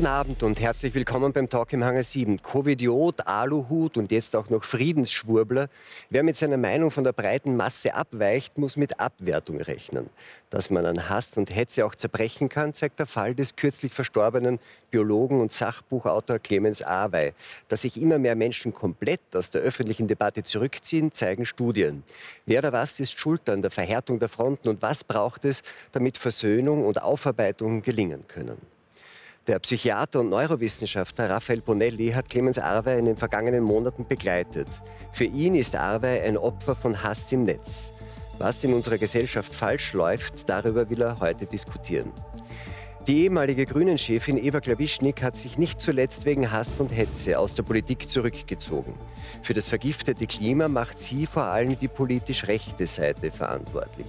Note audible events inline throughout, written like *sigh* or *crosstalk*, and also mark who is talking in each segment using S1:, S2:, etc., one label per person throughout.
S1: Guten Abend und herzlich willkommen beim Talk im Hangar 7. Covidiot, Aluhut und jetzt auch noch Friedensschwurbler. Wer mit seiner Meinung von der breiten Masse abweicht, muss mit Abwertung rechnen. Dass man an Hass und Hetze auch zerbrechen kann, zeigt der Fall des kürzlich verstorbenen Biologen und Sachbuchautor Clemens Awey. Dass sich immer mehr Menschen komplett aus der öffentlichen Debatte zurückziehen, zeigen Studien. Wer oder was ist schuld an der Verhärtung der Fronten und was braucht es, damit Versöhnung und Aufarbeitung gelingen können? Der Psychiater und Neurowissenschaftler Raphael Bonelli hat Clemens Arwey in den vergangenen Monaten begleitet. Für ihn ist Arwey ein Opfer von Hass im Netz. Was in unserer Gesellschaft falsch läuft, darüber will er heute diskutieren. Die ehemalige Grünen-Chefin Eva Klawischnik hat sich nicht zuletzt wegen Hass und Hetze aus der Politik zurückgezogen. Für das vergiftete Klima macht sie vor allem die politisch rechte Seite verantwortlich.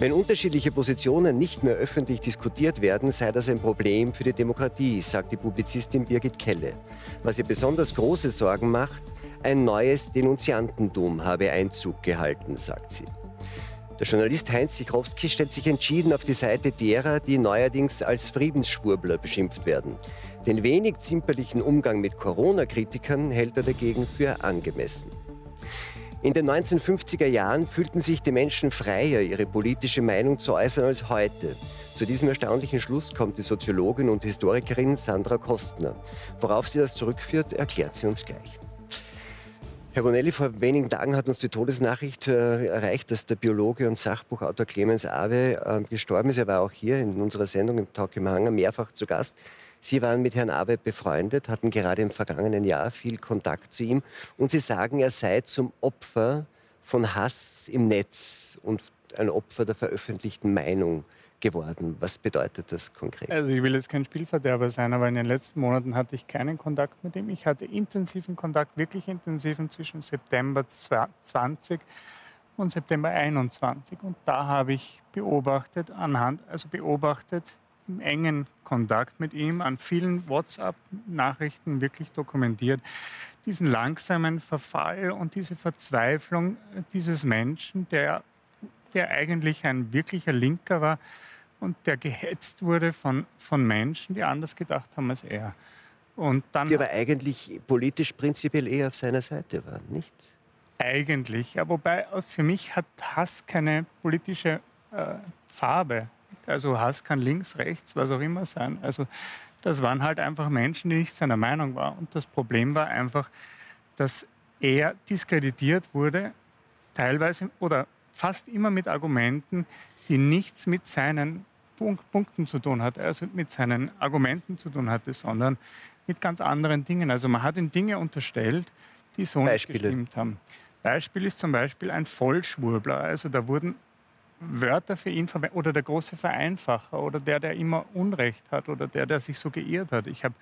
S1: Wenn unterschiedliche Positionen nicht mehr öffentlich diskutiert werden, sei das ein Problem für die Demokratie, sagt die Publizistin Birgit Kelle. Was ihr besonders große Sorgen macht, ein neues Denunziantentum habe Einzug gehalten, sagt sie. Der Journalist Heinz Sichrowski stellt sich entschieden auf die Seite derer, die neuerdings als Friedensschwurbler beschimpft werden. Den wenig zimperlichen Umgang mit Corona-Kritikern hält er dagegen für angemessen. In den 1950er Jahren fühlten sich die Menschen freier, ihre politische Meinung zu äußern als heute. Zu diesem erstaunlichen Schluss kommt die Soziologin und Historikerin Sandra Kostner. Worauf sie das zurückführt, erklärt sie uns gleich. Herr Ronelli, vor wenigen Tagen hat uns die Todesnachricht äh, erreicht, dass der Biologe und Sachbuchautor Clemens Awe äh, gestorben ist. Er war auch hier in unserer Sendung im Talk im Hanger mehrfach zu Gast. Sie waren mit Herrn Abe befreundet, hatten gerade im vergangenen Jahr viel Kontakt zu ihm und Sie sagen, er sei zum Opfer von Hass im Netz und ein Opfer der veröffentlichten Meinung geworden. Was bedeutet das konkret?
S2: Also ich will jetzt kein Spielverderber sein, aber in den letzten Monaten hatte ich keinen Kontakt mit ihm. Ich hatte intensiven Kontakt, wirklich intensiven zwischen September 20 und September 21. Und da habe ich beobachtet, anhand, also beobachtet, engen Kontakt mit ihm, an vielen WhatsApp-Nachrichten wirklich dokumentiert, diesen langsamen Verfall und diese Verzweiflung dieses Menschen, der, der eigentlich ein wirklicher Linker war und der gehetzt wurde von, von Menschen, die anders gedacht haben als er.
S1: Und dann die aber eigentlich politisch prinzipiell eher auf seiner Seite waren, nicht?
S2: Eigentlich, ja, wobei für mich hat Hass keine politische äh, Farbe. Also Hass kann links, rechts, was auch immer sein. Also das waren halt einfach Menschen, die nicht seiner Meinung waren. Und das Problem war einfach, dass er diskreditiert wurde, teilweise oder fast immer mit Argumenten, die nichts mit seinen Punkten zu tun hatte, also mit seinen Argumenten zu tun hatte, sondern mit ganz anderen Dingen. Also man hat ihm Dinge unterstellt, die so Beispiele. nicht gestimmt haben. Beispiel ist zum Beispiel ein Vollschwurbler. Also da wurden Wörter für ihn verwendet oder der große Vereinfacher oder der, der immer Unrecht hat oder der, der sich so geirrt hat. Ich habe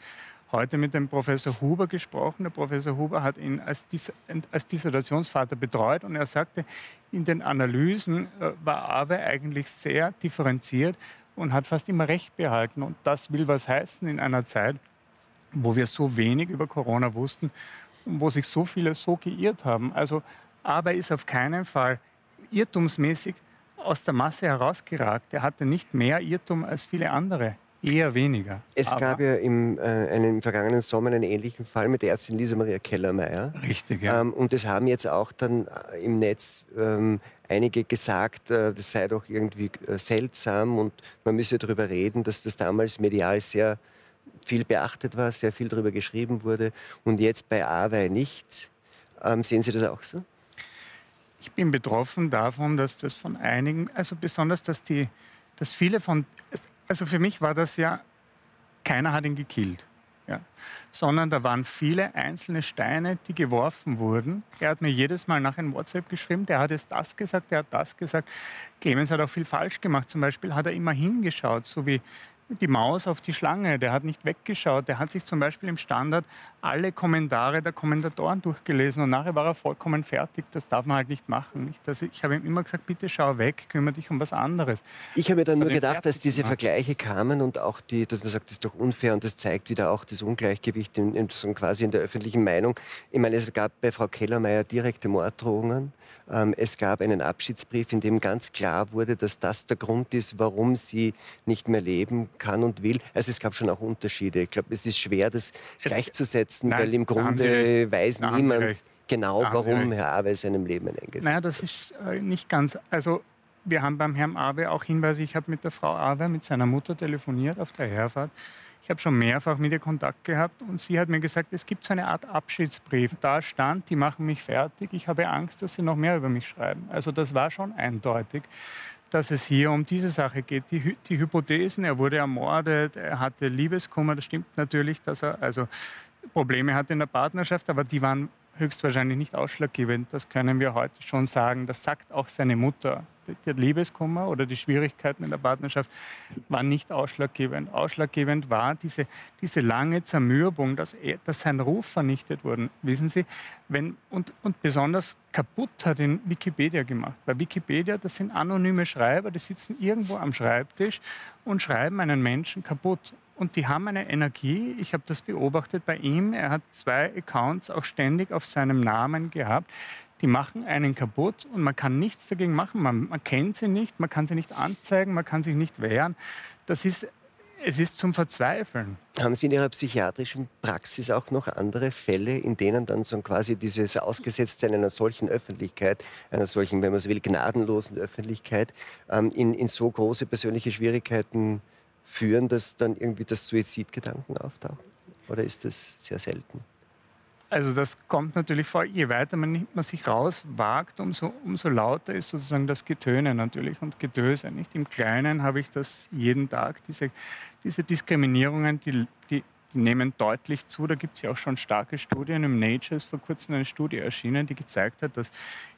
S2: heute mit dem Professor Huber gesprochen. Der Professor Huber hat ihn als, Dis als Dissertationsvater betreut und er sagte, in den Analysen äh, war Awe eigentlich sehr differenziert und hat fast immer Recht behalten. Und das will was heißen in einer Zeit, wo wir so wenig über Corona wussten und wo sich so viele so geirrt haben. Also Awe ist auf keinen Fall irrtumsmäßig aus der Masse herausgeragt. Er hatte nicht mehr Irrtum als viele andere. Eher weniger.
S1: Es Aber gab ja im, äh, einen, im vergangenen Sommer einen ähnlichen Fall mit der Ärztin Lisa Maria Kellermeier.
S2: Richtig, ja. Ähm,
S1: und es haben jetzt auch dann äh, im Netz ähm, einige gesagt, äh, das sei doch irgendwie äh, seltsam und man müsse darüber reden, dass das damals medial sehr viel beachtet war, sehr viel darüber geschrieben wurde und jetzt bei Awei nicht. Ähm, sehen Sie das auch so?
S2: Ich bin betroffen davon, dass das von einigen, also besonders, dass die, dass viele von, also für mich war das ja, keiner hat ihn gekillt. Ja. Sondern da waren viele einzelne Steine, die geworfen wurden. Er hat mir jedes Mal nach in WhatsApp geschrieben, der hat jetzt das gesagt, der hat das gesagt. Clemens hat auch viel falsch gemacht. Zum Beispiel hat er immer hingeschaut, so wie die Maus auf die Schlange. Der hat nicht weggeschaut. Der hat sich zum Beispiel im Standard alle Kommentare der Kommentatoren durchgelesen und nachher war er vollkommen fertig. Das darf man halt nicht machen. Also ich habe ihm immer gesagt, bitte schau weg, kümmere dich um was anderes.
S1: Ich habe mir dann nur gedacht, dass diese Vergleiche kamen und auch die, dass man sagt, das ist doch unfair und das zeigt wieder auch das Ungleichgewicht in, in, so quasi in der öffentlichen Meinung. Ich meine, es gab bei Frau Kellermeier direkte Morddrohungen. Ähm, es gab einen Abschiedsbrief, in dem ganz klar wurde, dass das der Grund ist, warum sie nicht mehr leben kann und will. Also es gab schon auch Unterschiede. Ich glaube, es ist schwer, das es, gleichzusetzen, nein, weil im Grunde weiß niemand genau, warum Herr Awe seinem Leben eingesetzt
S2: Naja, das ist äh, nicht ganz. Also wir haben beim Herrn Awe auch Hinweise. Ich habe mit der Frau Awe, mit seiner Mutter telefoniert auf der Herfahrt. Ich habe schon mehrfach mit ihr Kontakt gehabt und sie hat mir gesagt, es gibt so eine Art Abschiedsbrief. Da stand, die machen mich fertig. Ich habe Angst, dass sie noch mehr über mich schreiben. Also das war schon eindeutig, dass es hier um diese Sache geht. Die, die Hypothesen, er wurde ermordet, er hatte Liebeskummer, das stimmt natürlich, dass er also Probleme hatte in der Partnerschaft, aber die waren höchstwahrscheinlich nicht ausschlaggebend. Das können wir heute schon sagen. Das sagt auch seine Mutter der Liebeskummer oder die Schwierigkeiten in der Partnerschaft waren nicht ausschlaggebend. Ausschlaggebend war diese, diese lange Zermürbung, dass, er, dass sein Ruf vernichtet wurde. Wissen Sie, wenn, und, und besonders kaputt hat ihn Wikipedia gemacht. Bei Wikipedia, das sind anonyme Schreiber, die sitzen irgendwo am Schreibtisch und schreiben einen Menschen kaputt. Und die haben eine Energie, ich habe das beobachtet bei ihm, er hat zwei Accounts auch ständig auf seinem Namen gehabt, die machen einen kaputt und man kann nichts dagegen machen. Man, man kennt sie nicht, man kann sie nicht anzeigen, man kann sich nicht wehren. Das ist es ist zum Verzweifeln.
S1: Haben Sie in Ihrer psychiatrischen Praxis auch noch andere Fälle, in denen dann so quasi dieses Ausgesetztsein einer solchen Öffentlichkeit, einer solchen, wenn man so will, gnadenlosen Öffentlichkeit, ähm, in, in so große persönliche Schwierigkeiten führen, dass dann irgendwie das Suizidgedanken auftauchen? Oder ist das sehr selten?
S2: Also das kommt natürlich vor, je weiter man, man sich rauswagt, umso, umso lauter ist sozusagen das Getöne natürlich und Gedöse. Nicht? Im Kleinen habe ich das jeden Tag, diese, diese Diskriminierungen, die, die, nehmen deutlich zu. Da gibt es ja auch schon starke Studien. Im Nature ist vor kurzem eine Studie erschienen, die gezeigt hat, dass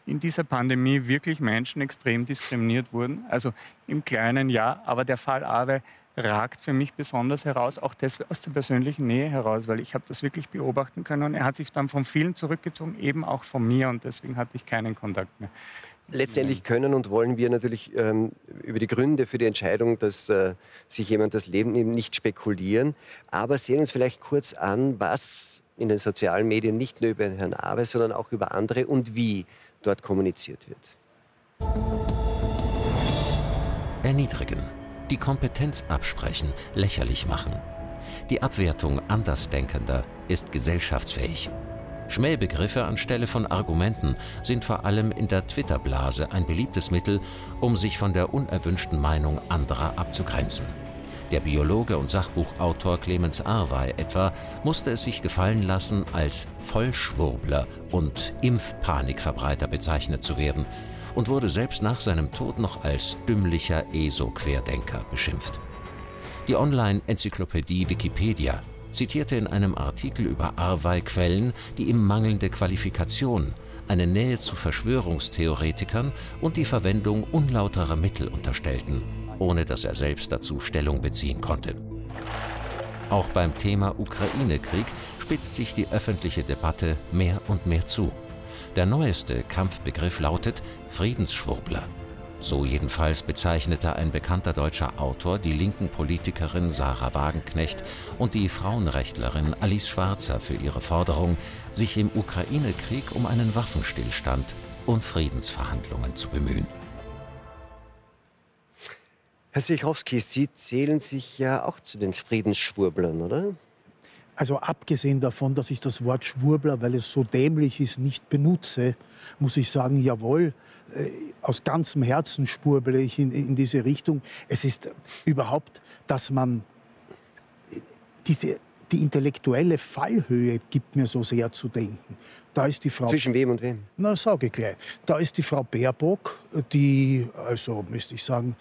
S2: in dieser Pandemie wirklich Menschen extrem diskriminiert wurden. Also im Kleinen ja, aber der Fall Awe ragt für mich besonders heraus, auch das aus der persönlichen Nähe heraus, weil ich habe das wirklich beobachten können und er hat sich dann von vielen zurückgezogen, eben auch von mir und deswegen hatte ich keinen Kontakt mehr.
S1: Letztendlich können und wollen wir natürlich ähm, über die Gründe für die Entscheidung, dass äh, sich jemand das Leben nimmt, nicht spekulieren, aber sehen uns vielleicht kurz an, was in den sozialen Medien nicht nur über Herrn Awe, sondern auch über andere und wie dort kommuniziert wird.
S3: Erniedrigen die Kompetenz absprechen, lächerlich machen. Die Abwertung Andersdenkender ist gesellschaftsfähig. Schmähbegriffe anstelle von Argumenten sind vor allem in der Twitter-Blase ein beliebtes Mittel, um sich von der unerwünschten Meinung anderer abzugrenzen. Der Biologe und Sachbuchautor Clemens Arwey etwa musste es sich gefallen lassen, als Vollschwurbler und Impfpanikverbreiter bezeichnet zu werden, und wurde selbst nach seinem Tod noch als dümmlicher ESO-Querdenker beschimpft. Die Online-Enzyklopädie Wikipedia zitierte in einem Artikel über Arwey Quellen, die ihm mangelnde Qualifikation, eine Nähe zu Verschwörungstheoretikern und die Verwendung unlauterer Mittel unterstellten, ohne dass er selbst dazu Stellung beziehen konnte. Auch beim Thema Ukraine-Krieg spitzt sich die öffentliche Debatte mehr und mehr zu. Der neueste Kampfbegriff lautet Friedensschwurbler. So jedenfalls bezeichnete ein bekannter deutscher Autor die linken Politikerin Sarah Wagenknecht und die Frauenrechtlerin Alice Schwarzer für ihre Forderung, sich im Ukraine-Krieg um einen Waffenstillstand und Friedensverhandlungen zu bemühen.
S1: Herr Swiechowski, Sie zählen sich ja auch zu den Friedensschwurblern, oder?
S4: Also abgesehen davon, dass ich das Wort Schwurbler, weil es so dämlich ist, nicht benutze, muss ich sagen, jawohl, äh, aus ganzem Herzen schwurble ich in, in diese Richtung. Es ist überhaupt, dass man äh, diese die intellektuelle Fallhöhe gibt mir so sehr zu denken.
S1: Da ist die Frau. Zwischen wem und wem?
S4: Na, sage ich gleich. Da ist die Frau Baerbock, die, also müsste ich sagen,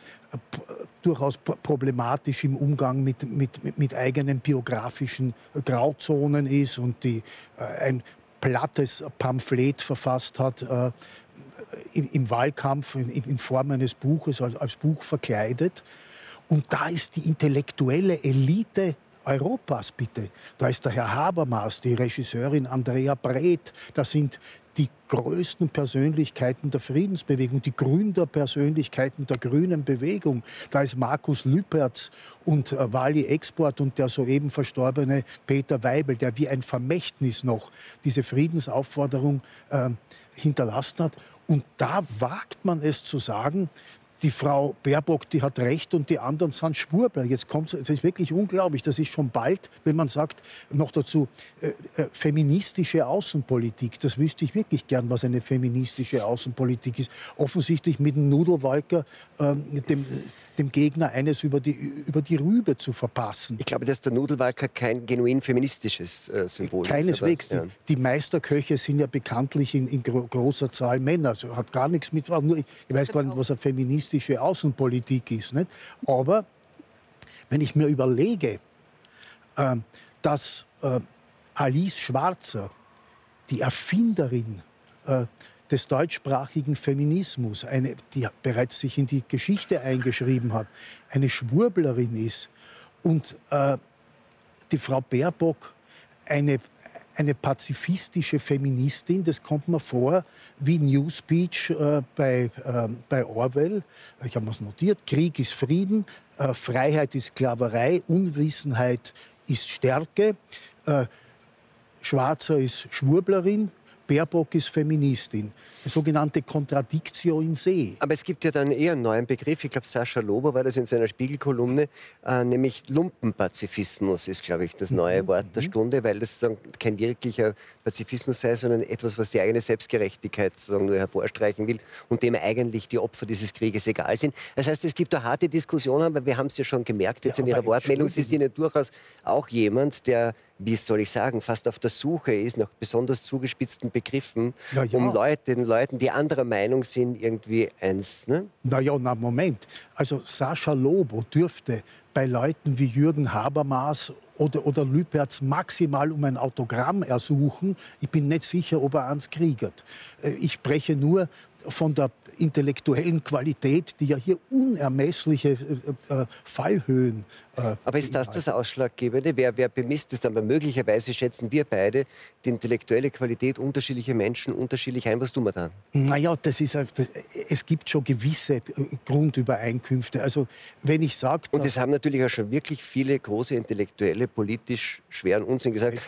S4: durchaus problematisch im Umgang mit, mit, mit eigenen biografischen Grauzonen ist und die äh, ein plattes Pamphlet verfasst hat äh, im, im, Wahlkampf in, in, Form eines Buches, als, als Buch verkleidet. Und da ist die intellektuelle Elite Europas, bitte. Da ist der Herr Habermas, die Regisseurin Andrea Breth. Das sind die größten Persönlichkeiten der Friedensbewegung, die Gründerpersönlichkeiten der grünen Bewegung. Da ist Markus Lüpertz und äh, Wally Export und der soeben verstorbene Peter Weibel, der wie ein Vermächtnis noch diese Friedensaufforderung äh, hinterlassen hat. Und da wagt man es zu sagen, die Frau Baerbock, die hat recht und die anderen sind Schwurbler. Jetzt kommt das ist wirklich unglaublich. Das ist schon bald, wenn man sagt, noch dazu äh, äh, feministische Außenpolitik. Das wüsste ich wirklich gern, was eine feministische Außenpolitik ist. Offensichtlich mit dem Nudelwalker äh, dem, dem Gegner eines über die, über die Rübe zu verpassen.
S1: Ich glaube, dass der Nudelwalker kein genuin feministisches äh, Symbol
S4: Keineswegs.
S1: ist. Aber,
S4: ja. die, die, Meisterköche sind ja bekanntlich in, in gro großer Zahl Männer. Also hat gar nichts mit. Nur ich, ich weiß gar nicht, was eine feministische Außenpolitik ist. Nicht? Aber wenn ich mir überlege, äh, dass äh, Alice Schwarzer, die Erfinderin äh, des deutschsprachigen Feminismus, eine, die bereits sich in die Geschichte eingeschrieben hat, eine Schwurblerin ist und äh, die Frau Baerbock eine, eine pazifistische Feministin, das kommt mir vor wie Newspeech äh, bei, äh, bei Orwell. Ich habe es notiert, Krieg ist Frieden, äh, Freiheit ist Sklaverei, Unwissenheit ist Stärke, äh, Schwarzer ist Schwurblerin, Baerbock ist Feministin. Die sogenannte Contradictio in se.
S1: Aber es gibt ja dann eher einen neuen Begriff. Ich glaube, Sascha Lober war das in seiner Spiegelkolumne, äh, nämlich Lumpenpazifismus ist, glaube ich, das neue mhm. Wort der mhm. Stunde, weil das kein wirklicher Pazifismus sei, sondern etwas, was die eigene Selbstgerechtigkeit sagen, nur hervorstreichen will und dem eigentlich die Opfer dieses Krieges egal sind. Das heißt, es gibt da harte Diskussionen, aber wir haben es ja schon gemerkt jetzt ja, in Ihrer Wortmeldung. Sie sind ja durchaus auch jemand, der wie soll ich sagen, fast auf der Suche ist nach besonders zugespitzten Begriffen, ja, ja. um Leute, den Leuten, die anderer Meinung sind, irgendwie eins. Ne?
S4: Na ja, na Moment. Also Sascha Lobo dürfte bei Leuten wie Jürgen Habermas oder, oder Lüpertz maximal um ein Autogramm ersuchen. Ich bin nicht sicher, ob er ans kriegert. Äh, ich spreche nur von der intellektuellen Qualität, die ja hier unermessliche äh, äh, Fallhöhen.
S1: Äh, Aber ist das das Ausschlaggebende? Wer, wer bemisst es dann? Weil möglicherweise schätzen wir beide die intellektuelle Qualität unterschiedlicher Menschen unterschiedlich ein. Was tun wir dann?
S4: Naja, das ist, das, es gibt schon gewisse äh, Grundübereinkünfte. Also wenn ich sage...
S1: Und es haben natürlich auch schon wirklich viele große Intellektuelle politisch schweren Unsinn gesagt.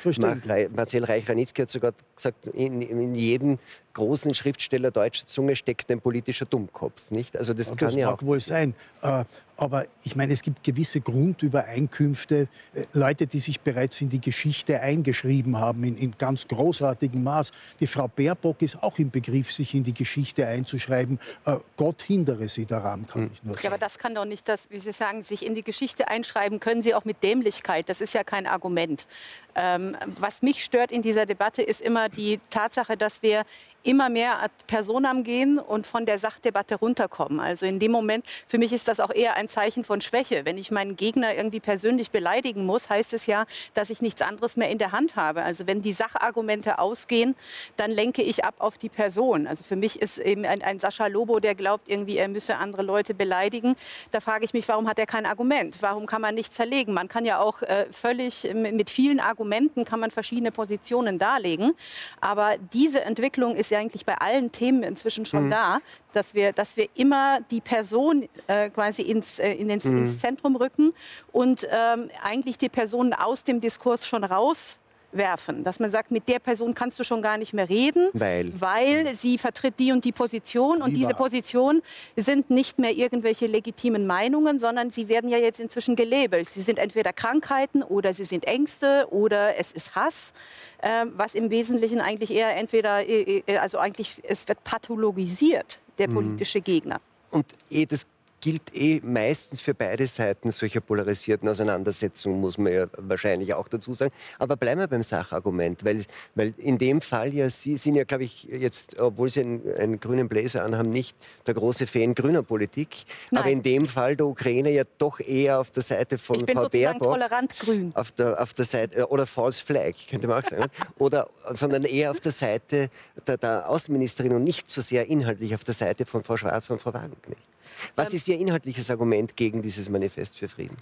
S1: Marcel Reich-Ranitzky hat sogar gesagt, in, in jedem großen Schriftsteller deutscher Zunge steckt ein politischer Dummkopf. Nicht? Also das, das kann ja
S4: mag wohl sein. Äh, aber ich meine, es gibt gewisse Grundübereinkünfte. Äh, Leute, die sich bereits in die Geschichte eingeschrieben haben, in, in, ganz großartigem Maß. Die Frau Baerbock ist auch im Begriff, sich in die Geschichte einzuschreiben. Äh, Gott hindere sie daran, kann hm. ich nur sagen.
S5: Ja, aber das kann doch nicht, das, wie Sie sagen, sich in die Geschichte einschreiben können Sie auch mit Dämlichkeit. Das ist ja kein Argument. Ähm, was mich stört in dieser Debatte, ist immer die Tatsache, dass wir immer mehr ad personam gehen und von der Sachdebatte runterkommen. Also in dem Moment, für mich ist das auch eher ein Zeichen von Schwäche. Wenn ich meinen Gegner irgendwie persönlich beleidigen muss, heißt es ja, dass ich nichts anderes mehr in der Hand habe. Also wenn die Sachargumente ausgehen, dann lenke ich ab auf die Person. Also für mich ist eben ein, ein Sascha Lobo, der glaubt, irgendwie er müsse andere Leute beleidigen. Da frage ich mich, warum hat er kein Argument? Warum kann man nicht zerlegen? Man kann ja auch äh, völlig mit vielen Argumenten kann man verschiedene Positionen darlegen. Aber diese Entwicklung ist ja eigentlich bei allen Themen inzwischen schon mhm. da, dass wir, dass wir immer die Person äh, quasi ins, äh, in ins, mhm. ins, Zentrum rücken und ähm, eigentlich die Person aus dem Diskurs schon raus werfen, dass man sagt, mit der Person kannst du schon gar nicht mehr reden,
S1: weil,
S5: weil sie vertritt die und die Position und diese Positionen sind nicht mehr irgendwelche legitimen Meinungen, sondern sie werden ja jetzt inzwischen gelabelt. Sie sind entweder Krankheiten oder sie sind Ängste oder es ist Hass, äh, was im Wesentlichen eigentlich eher entweder, äh, äh, also eigentlich, es wird pathologisiert, der mhm. politische Gegner.
S1: Und eh das gilt eh meistens für beide Seiten solcher polarisierten Auseinandersetzungen, muss man ja wahrscheinlich auch dazu sagen. Aber bleiben wir beim Sachargument, weil, weil in dem Fall ja, Sie sind ja, glaube ich, jetzt, obwohl Sie einen, einen, grünen Blazer anhaben, nicht der große Fan grüner Politik. Nein. Aber in dem Fall der Ukraine ja doch eher auf der Seite von
S5: ich bin
S1: Frau
S5: sozusagen
S1: Baerbock.
S5: tolerant grün.
S1: Auf der, auf der Seite, äh, oder False Flag, könnte man auch sagen. *laughs* oder, sondern eher auf der Seite der, der Außenministerin und nicht so sehr inhaltlich auf der Seite von Frau Schwarz und Frau Wagenknecht. Was ähm, ist Ihr inhaltliches Argument gegen dieses Manifest für Frieden?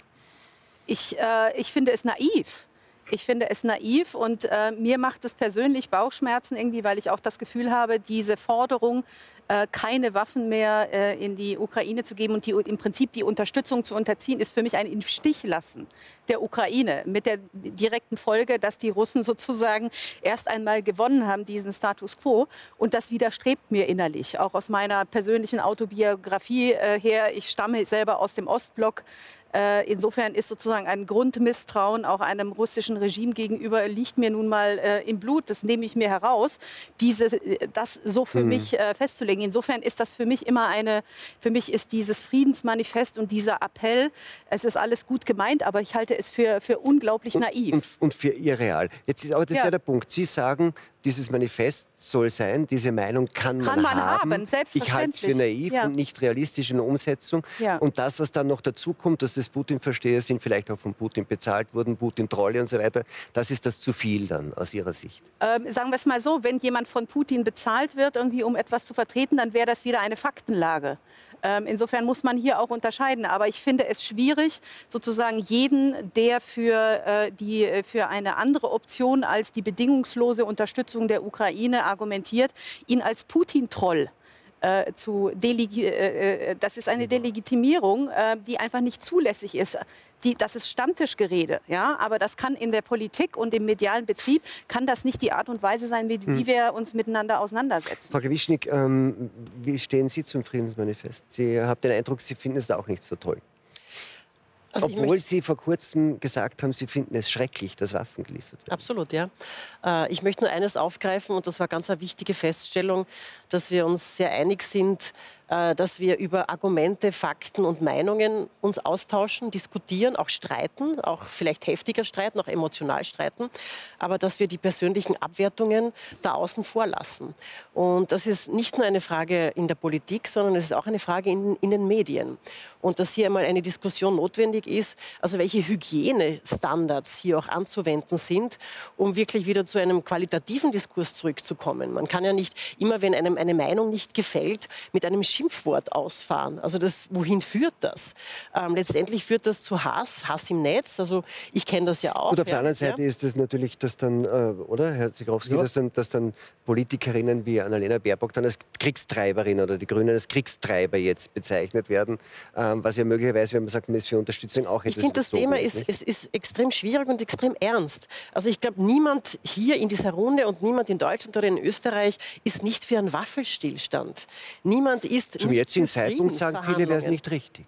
S5: Ich, äh, ich finde es naiv Ich finde es naiv und äh, mir macht es persönlich Bauchschmerzen irgendwie, weil ich auch das Gefühl habe, diese Forderung, äh, keine Waffen mehr äh, in die Ukraine zu geben und die, im Prinzip die Unterstützung zu unterziehen, ist für mich ein im Stich lassen der Ukraine mit der direkten Folge, dass die Russen sozusagen erst einmal gewonnen haben, diesen Status quo. Und das widerstrebt mir innerlich, auch aus meiner persönlichen Autobiografie äh, her. Ich stamme selber aus dem Ostblock. Äh, insofern ist sozusagen ein Grundmisstrauen auch einem russischen Regime gegenüber liegt mir nun mal äh, im Blut. Das nehme ich mir heraus, diese, äh, das so für mhm. mich äh, festzulegen. Insofern ist das für mich immer eine, für mich ist dieses Friedensmanifest und dieser Appell, es ist alles gut gemeint, aber ich halte es für, für unglaublich naiv.
S1: Und, und, und für irreal. Jetzt ist aber das ja. der Punkt. Sie sagen, dieses Manifest soll sein, diese Meinung kann,
S5: kann
S1: man,
S5: man
S1: haben.
S5: haben
S1: ich halte es für naiv ja. und nicht realistisch in der Umsetzung. Ja. Und das, was dann noch dazu kommt, dass das Putin-Versteher sind, vielleicht auch von Putin bezahlt wurden, Putin-Trolle und so weiter, das ist das zu viel dann aus Ihrer Sicht?
S5: Ähm, sagen wir es mal so, wenn jemand von Putin bezahlt wird, irgendwie um etwas zu vertreten, dann wäre das wieder eine Faktenlage. Ähm, insofern muss man hier auch unterscheiden. Aber ich finde es schwierig, sozusagen jeden, der für, äh, die, äh, für eine andere Option als die bedingungslose Unterstützung der Ukraine argumentiert, ihn als Putin-Troll äh, zu delegi äh, äh, das ist eine Delegitimierung, äh, die einfach nicht zulässig ist. Die, das ist Stammtischgerede, ja, aber das kann in der Politik und im medialen Betrieb kann das nicht die Art und Weise sein, wie, hm. wie wir uns miteinander auseinandersetzen.
S1: Frau Gewischnik, ähm, wie stehen Sie zum Friedensmanifest? Sie haben den Eindruck, Sie finden es da auch nicht so toll. Also Obwohl Sie vor kurzem gesagt haben, Sie finden es schrecklich, dass Waffen geliefert werden.
S6: Absolut, ja. Äh, ich möchte nur eines aufgreifen und das war ganz eine wichtige Feststellung, dass wir uns sehr einig sind, äh, dass wir über Argumente, Fakten und Meinungen uns austauschen, diskutieren, auch streiten, auch vielleicht heftiger streiten, auch emotional streiten, aber dass wir die persönlichen Abwertungen da außen vor lassen. Und das ist nicht nur eine Frage in der Politik, sondern es ist auch eine Frage in, in den Medien. Und dass hier einmal eine Diskussion notwendig ist, also welche Hygienestandards hier auch anzuwenden sind, um wirklich wieder zu einem qualitativen Diskurs zurückzukommen. Man kann ja nicht immer, wenn einem eine Meinung nicht gefällt, mit einem Schimpfwort ausfahren. Also das, wohin führt das? Ähm, letztendlich führt das zu Hass, Hass im Netz. Also ich kenne das ja auch.
S1: Und auf der anderen Seite ja. ist es natürlich, dass dann, äh, oder Herr Sigrowski, ja. dass, dann, dass dann Politikerinnen wie Annalena Baerbock dann als Kriegstreiberin oder die Grünen als Kriegstreiber jetzt bezeichnet werden, ähm, was ja möglicherweise, wenn man sagt, man ist für Unterstützung auch etwas
S6: Ich finde, das Thema ist, ist, ist extrem schwierig und extrem ernst. Also ich glaube, niemand hier in dieser Runde und niemand in Deutschland oder in Österreich ist nicht für einen Waffenstillstand. Niemand ist
S1: Zum jetzigen Zeitpunkt sagen viele, wäre es nicht richtig.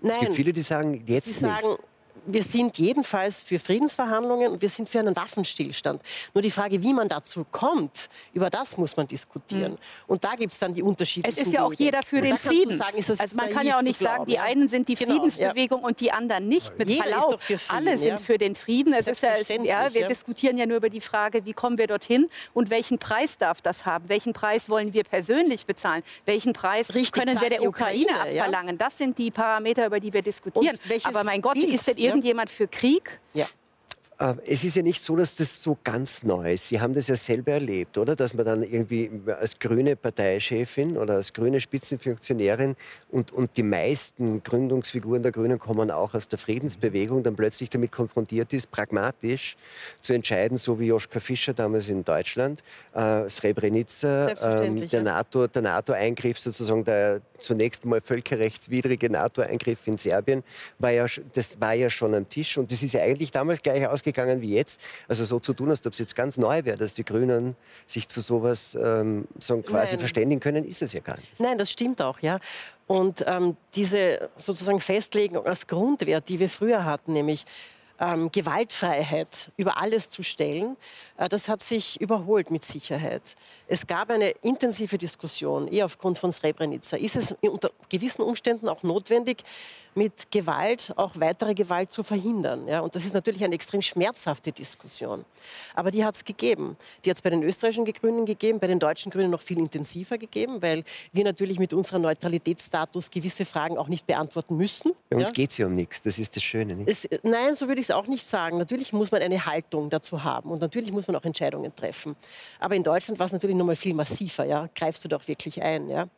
S1: Nein, es gibt viele, die sagen, jetzt
S6: Sie nicht. Wir sind jedenfalls für Friedensverhandlungen und wir sind für einen Waffenstillstand. Nur die Frage, wie man dazu kommt, über das muss man diskutieren. Mhm. Und da gibt es dann die Unterschiede.
S5: Es ist ja auch jeder für den Frieden. Sagen, also man kann ja auch nicht sagen, die einen sind die genau, Friedensbewegung ja. und die anderen nicht. Mit jeder Verlaub, Frieden, alle sind ja. für den Frieden. Es ist ja, ja, wir diskutieren ja nur über die Frage, wie kommen wir dorthin und welchen Preis darf das haben? Welchen Preis wollen wir persönlich bezahlen? Welchen Preis Richtig können wir der Ukraine, Ukraine abverlangen? Das sind die Parameter, über die wir diskutieren. Aber mein Gott, ist denn irgendjemand für Krieg?
S1: Ja. Äh, es ist ja nicht so, dass das so ganz neu ist. Sie haben das ja selber erlebt, oder? Dass man dann irgendwie als grüne Parteichefin oder als grüne Spitzenfunktionärin und, und die meisten Gründungsfiguren der Grünen kommen auch aus der Friedensbewegung, dann plötzlich damit konfrontiert ist, pragmatisch zu entscheiden, so wie Joschka Fischer damals in Deutschland, äh, Srebrenica, ähm, der NATO-Eingriff der NATO sozusagen, der zunächst mal völkerrechtswidrige NATO-Eingriff in Serbien, war ja, das war ja schon am Tisch und das ist ja eigentlich damals gleich ausgegangen ausgegangen wie jetzt. Also so zu tun, als ob es jetzt ganz neu wäre, dass die Grünen sich zu sowas ähm, so quasi Nein. verständigen können, ist es ja gar nicht.
S6: Nein, das stimmt auch, ja. Und ähm, diese sozusagen Festlegung als Grundwert, die wir früher hatten, nämlich ähm, Gewaltfreiheit über alles zu stellen, das hat sich überholt mit Sicherheit. Es gab eine intensive Diskussion, eher aufgrund von Srebrenica. Ist es unter gewissen Umständen auch notwendig, mit Gewalt auch weitere Gewalt zu verhindern? Ja, und das ist natürlich eine extrem schmerzhafte Diskussion. Aber die hat es gegeben. Die hat es bei den österreichischen Grünen gegeben, bei den deutschen Grünen noch viel intensiver gegeben, weil wir natürlich mit unserem Neutralitätsstatus gewisse Fragen auch nicht beantworten müssen.
S1: Bei uns ja? geht es ja um nichts, das ist das Schöne.
S6: Es, nein, so würde ich es auch nicht sagen. Natürlich muss man eine Haltung dazu haben und natürlich muss man auch Entscheidungen treffen. Aber in Deutschland war es natürlich noch mal viel massiver. Ja? Greifst du doch wirklich ein? Ja?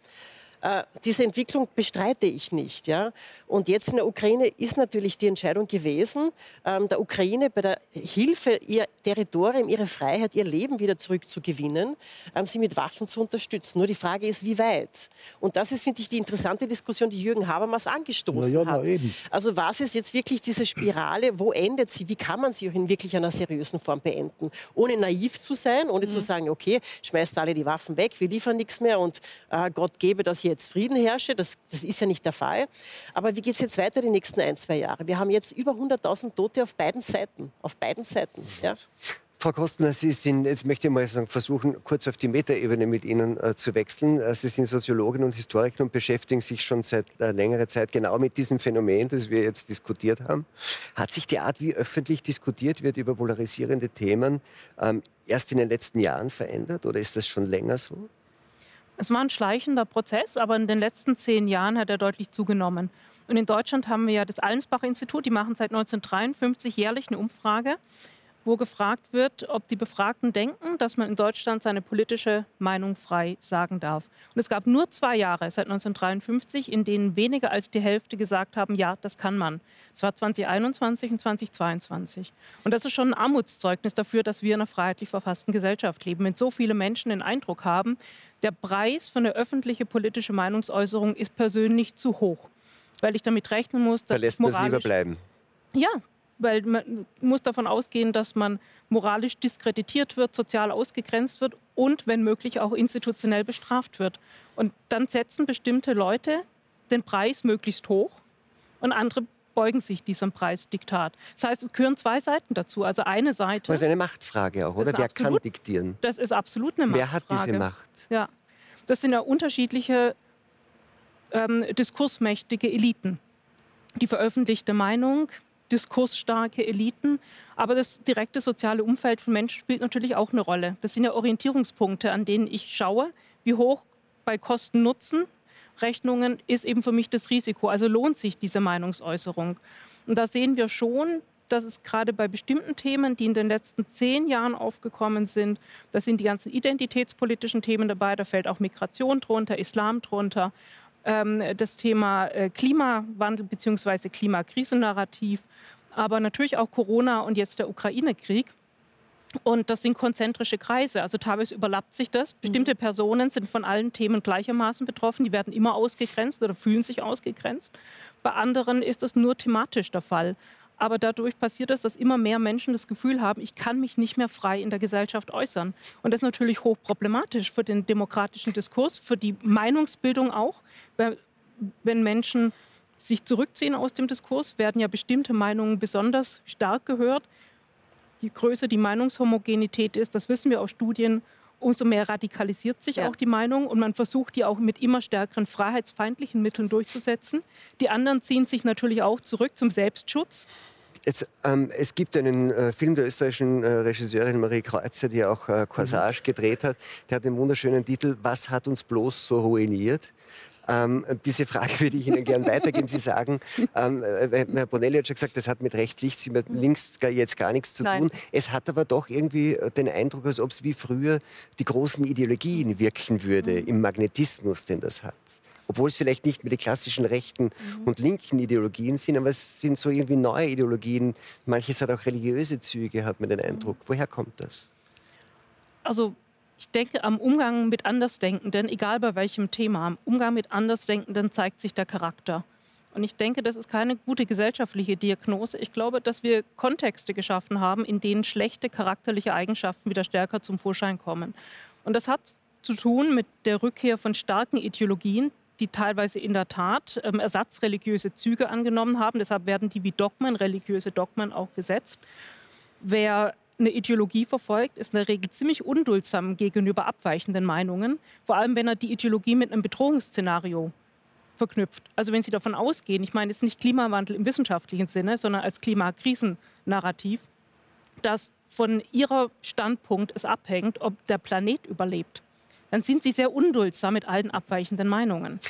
S6: Äh, diese Entwicklung bestreite ich nicht. Ja? Und jetzt in der Ukraine ist natürlich die Entscheidung gewesen, ähm, der Ukraine bei der Hilfe, ihr Territorium, ihre Freiheit, ihr Leben wieder zurückzugewinnen, ähm, sie mit Waffen zu unterstützen. Nur die Frage ist, wie weit? Und das ist, finde ich, die interessante Diskussion, die Jürgen Habermas angestoßen ja, hat. Also was ist jetzt wirklich diese Spirale? Wo endet sie? Wie kann man sie in wirklich einer seriösen Form beenden? Ohne naiv zu sein, ohne mhm. zu sagen, okay, schmeißt alle die Waffen weg, wir liefern nichts mehr und äh, Gott gebe, dass jetzt Frieden herrsche. Das, das ist ja nicht der Fall. Aber wie geht es jetzt weiter die nächsten ein, zwei Jahre? Wir haben jetzt über 100.000 Tote auf beiden Seiten. Auf beiden Seiten. Ja.
S1: Frau Kostner, Sie sind, jetzt möchte ich mal versuchen, kurz auf die Metaebene mit Ihnen äh, zu wechseln. Äh, Sie sind Soziologin und Historikerin und beschäftigen sich schon seit äh, längerer Zeit genau mit diesem Phänomen, das wir jetzt diskutiert haben. Hat sich die Art, wie öffentlich diskutiert wird über polarisierende Themen, ähm, erst in den letzten Jahren verändert oder ist das schon länger so?
S7: Es war ein schleichender Prozess, aber in den letzten zehn Jahren hat er deutlich zugenommen. Und in Deutschland haben wir ja das Allensbach-Institut, die machen seit 1953 jährlich eine Umfrage wo gefragt wird, ob die Befragten denken, dass man in Deutschland seine politische Meinung frei sagen darf. Und es gab nur zwei Jahre seit 1953, in denen weniger als die Hälfte gesagt haben, ja, das kann man. Das war 2021 und 2022. Und das ist schon ein Armutszeugnis dafür, dass wir in einer freiheitlich verfassten Gesellschaft leben. Wenn so viele Menschen den Eindruck haben, der Preis für eine öffentliche politische Meinungsäußerung ist persönlich zu hoch, weil ich damit rechnen muss, dass
S1: da lässt es moralisch... lieber bleiben.
S7: Ja, weil man muss davon ausgehen, dass man moralisch diskreditiert wird, sozial ausgegrenzt wird und, wenn möglich, auch institutionell bestraft wird. Und dann setzen bestimmte Leute den Preis möglichst hoch und andere beugen sich diesem Preisdiktat. Das heißt, es gehören zwei Seiten dazu. Also eine Seite.
S1: Das ist eine Machtfrage auch, oder? Wer absolut, kann diktieren?
S7: Das ist absolut eine Machtfrage.
S1: Wer hat diese Macht?
S7: Ja, das sind ja unterschiedliche ähm, diskursmächtige Eliten. Die veröffentlichte Meinung, diskursstarke Eliten. Aber das direkte soziale Umfeld von Menschen spielt natürlich auch eine Rolle. Das sind ja Orientierungspunkte, an denen ich schaue, wie hoch bei Kosten-Nutzen Rechnungen ist eben für mich das Risiko. Also lohnt sich diese Meinungsäußerung. Und da sehen wir schon, dass es gerade bei bestimmten Themen, die in den letzten zehn Jahren aufgekommen sind, da sind die ganzen identitätspolitischen Themen dabei, da fällt auch Migration drunter, Islam drunter, ähm, das Thema äh, Klimawandel bzw. Klimakrisennarrativ, aber natürlich auch Corona und jetzt der Ukraine-Krieg. Und das sind konzentrische Kreise. Also teilweise überlappt sich das. Bestimmte mhm. Personen sind von allen Themen gleichermaßen betroffen. Die werden immer ausgegrenzt oder fühlen sich ausgegrenzt. Bei anderen ist das nur thematisch der Fall. Aber dadurch passiert es, dass immer mehr Menschen das Gefühl haben, ich kann mich nicht mehr frei in der Gesellschaft äußern. Und das ist natürlich hochproblematisch für den demokratischen Diskurs, für die Meinungsbildung auch. Wenn Menschen sich zurückziehen aus dem Diskurs, werden ja bestimmte Meinungen besonders stark gehört. Je größer die Meinungshomogenität ist, das wissen wir aus Studien, umso mehr radikalisiert sich ja. auch die Meinung und man versucht die auch mit immer stärkeren freiheitsfeindlichen Mitteln durchzusetzen. Die anderen ziehen sich natürlich auch zurück zum Selbstschutz.
S1: Jetzt, ähm, es gibt einen äh, Film der österreichischen äh, Regisseurin Marie Kreuzer, die auch äh, Corsage mhm. gedreht hat. Der hat den wunderschönen Titel Was hat uns bloß so ruiniert? Ähm, diese Frage *laughs* würde ich Ihnen gerne weitergeben. Sie sagen, ähm, äh, Herr Bonelli hat schon gesagt, das hat mit rechts, links, mit links jetzt gar nichts zu Nein. tun. Es hat aber doch irgendwie äh, den Eindruck, als ob es wie früher die großen Ideologien wirken würde, mhm. im Magnetismus, den das hat obwohl es vielleicht nicht mehr die klassischen rechten mhm. und linken Ideologien sind, aber es sind so irgendwie neue Ideologien. Manches hat auch religiöse Züge, hat man den Eindruck. Mhm. Woher kommt das?
S7: Also ich denke, am Umgang mit Andersdenkenden, egal bei welchem Thema, am Umgang mit Andersdenkenden zeigt sich der Charakter. Und ich denke, das ist keine gute gesellschaftliche Diagnose. Ich glaube, dass wir Kontexte geschaffen haben, in denen schlechte charakterliche Eigenschaften wieder stärker zum Vorschein kommen. Und das hat zu tun mit der Rückkehr von starken Ideologien, die teilweise in der Tat ähm, ersatzreligiöse Züge angenommen haben. Deshalb werden die wie Dogmen, religiöse Dogmen auch gesetzt. Wer eine Ideologie verfolgt, ist in der Regel ziemlich unduldsam gegenüber abweichenden Meinungen, vor allem wenn er die Ideologie mit einem Bedrohungsszenario verknüpft. Also wenn Sie davon ausgehen, ich meine jetzt nicht Klimawandel im wissenschaftlichen Sinne, sondern als Klimakrisennarrativ, dass von Ihrer Standpunkt es abhängt, ob der Planet überlebt, dann sind Sie sehr unduldsam mit allen abweichenden Meinungen.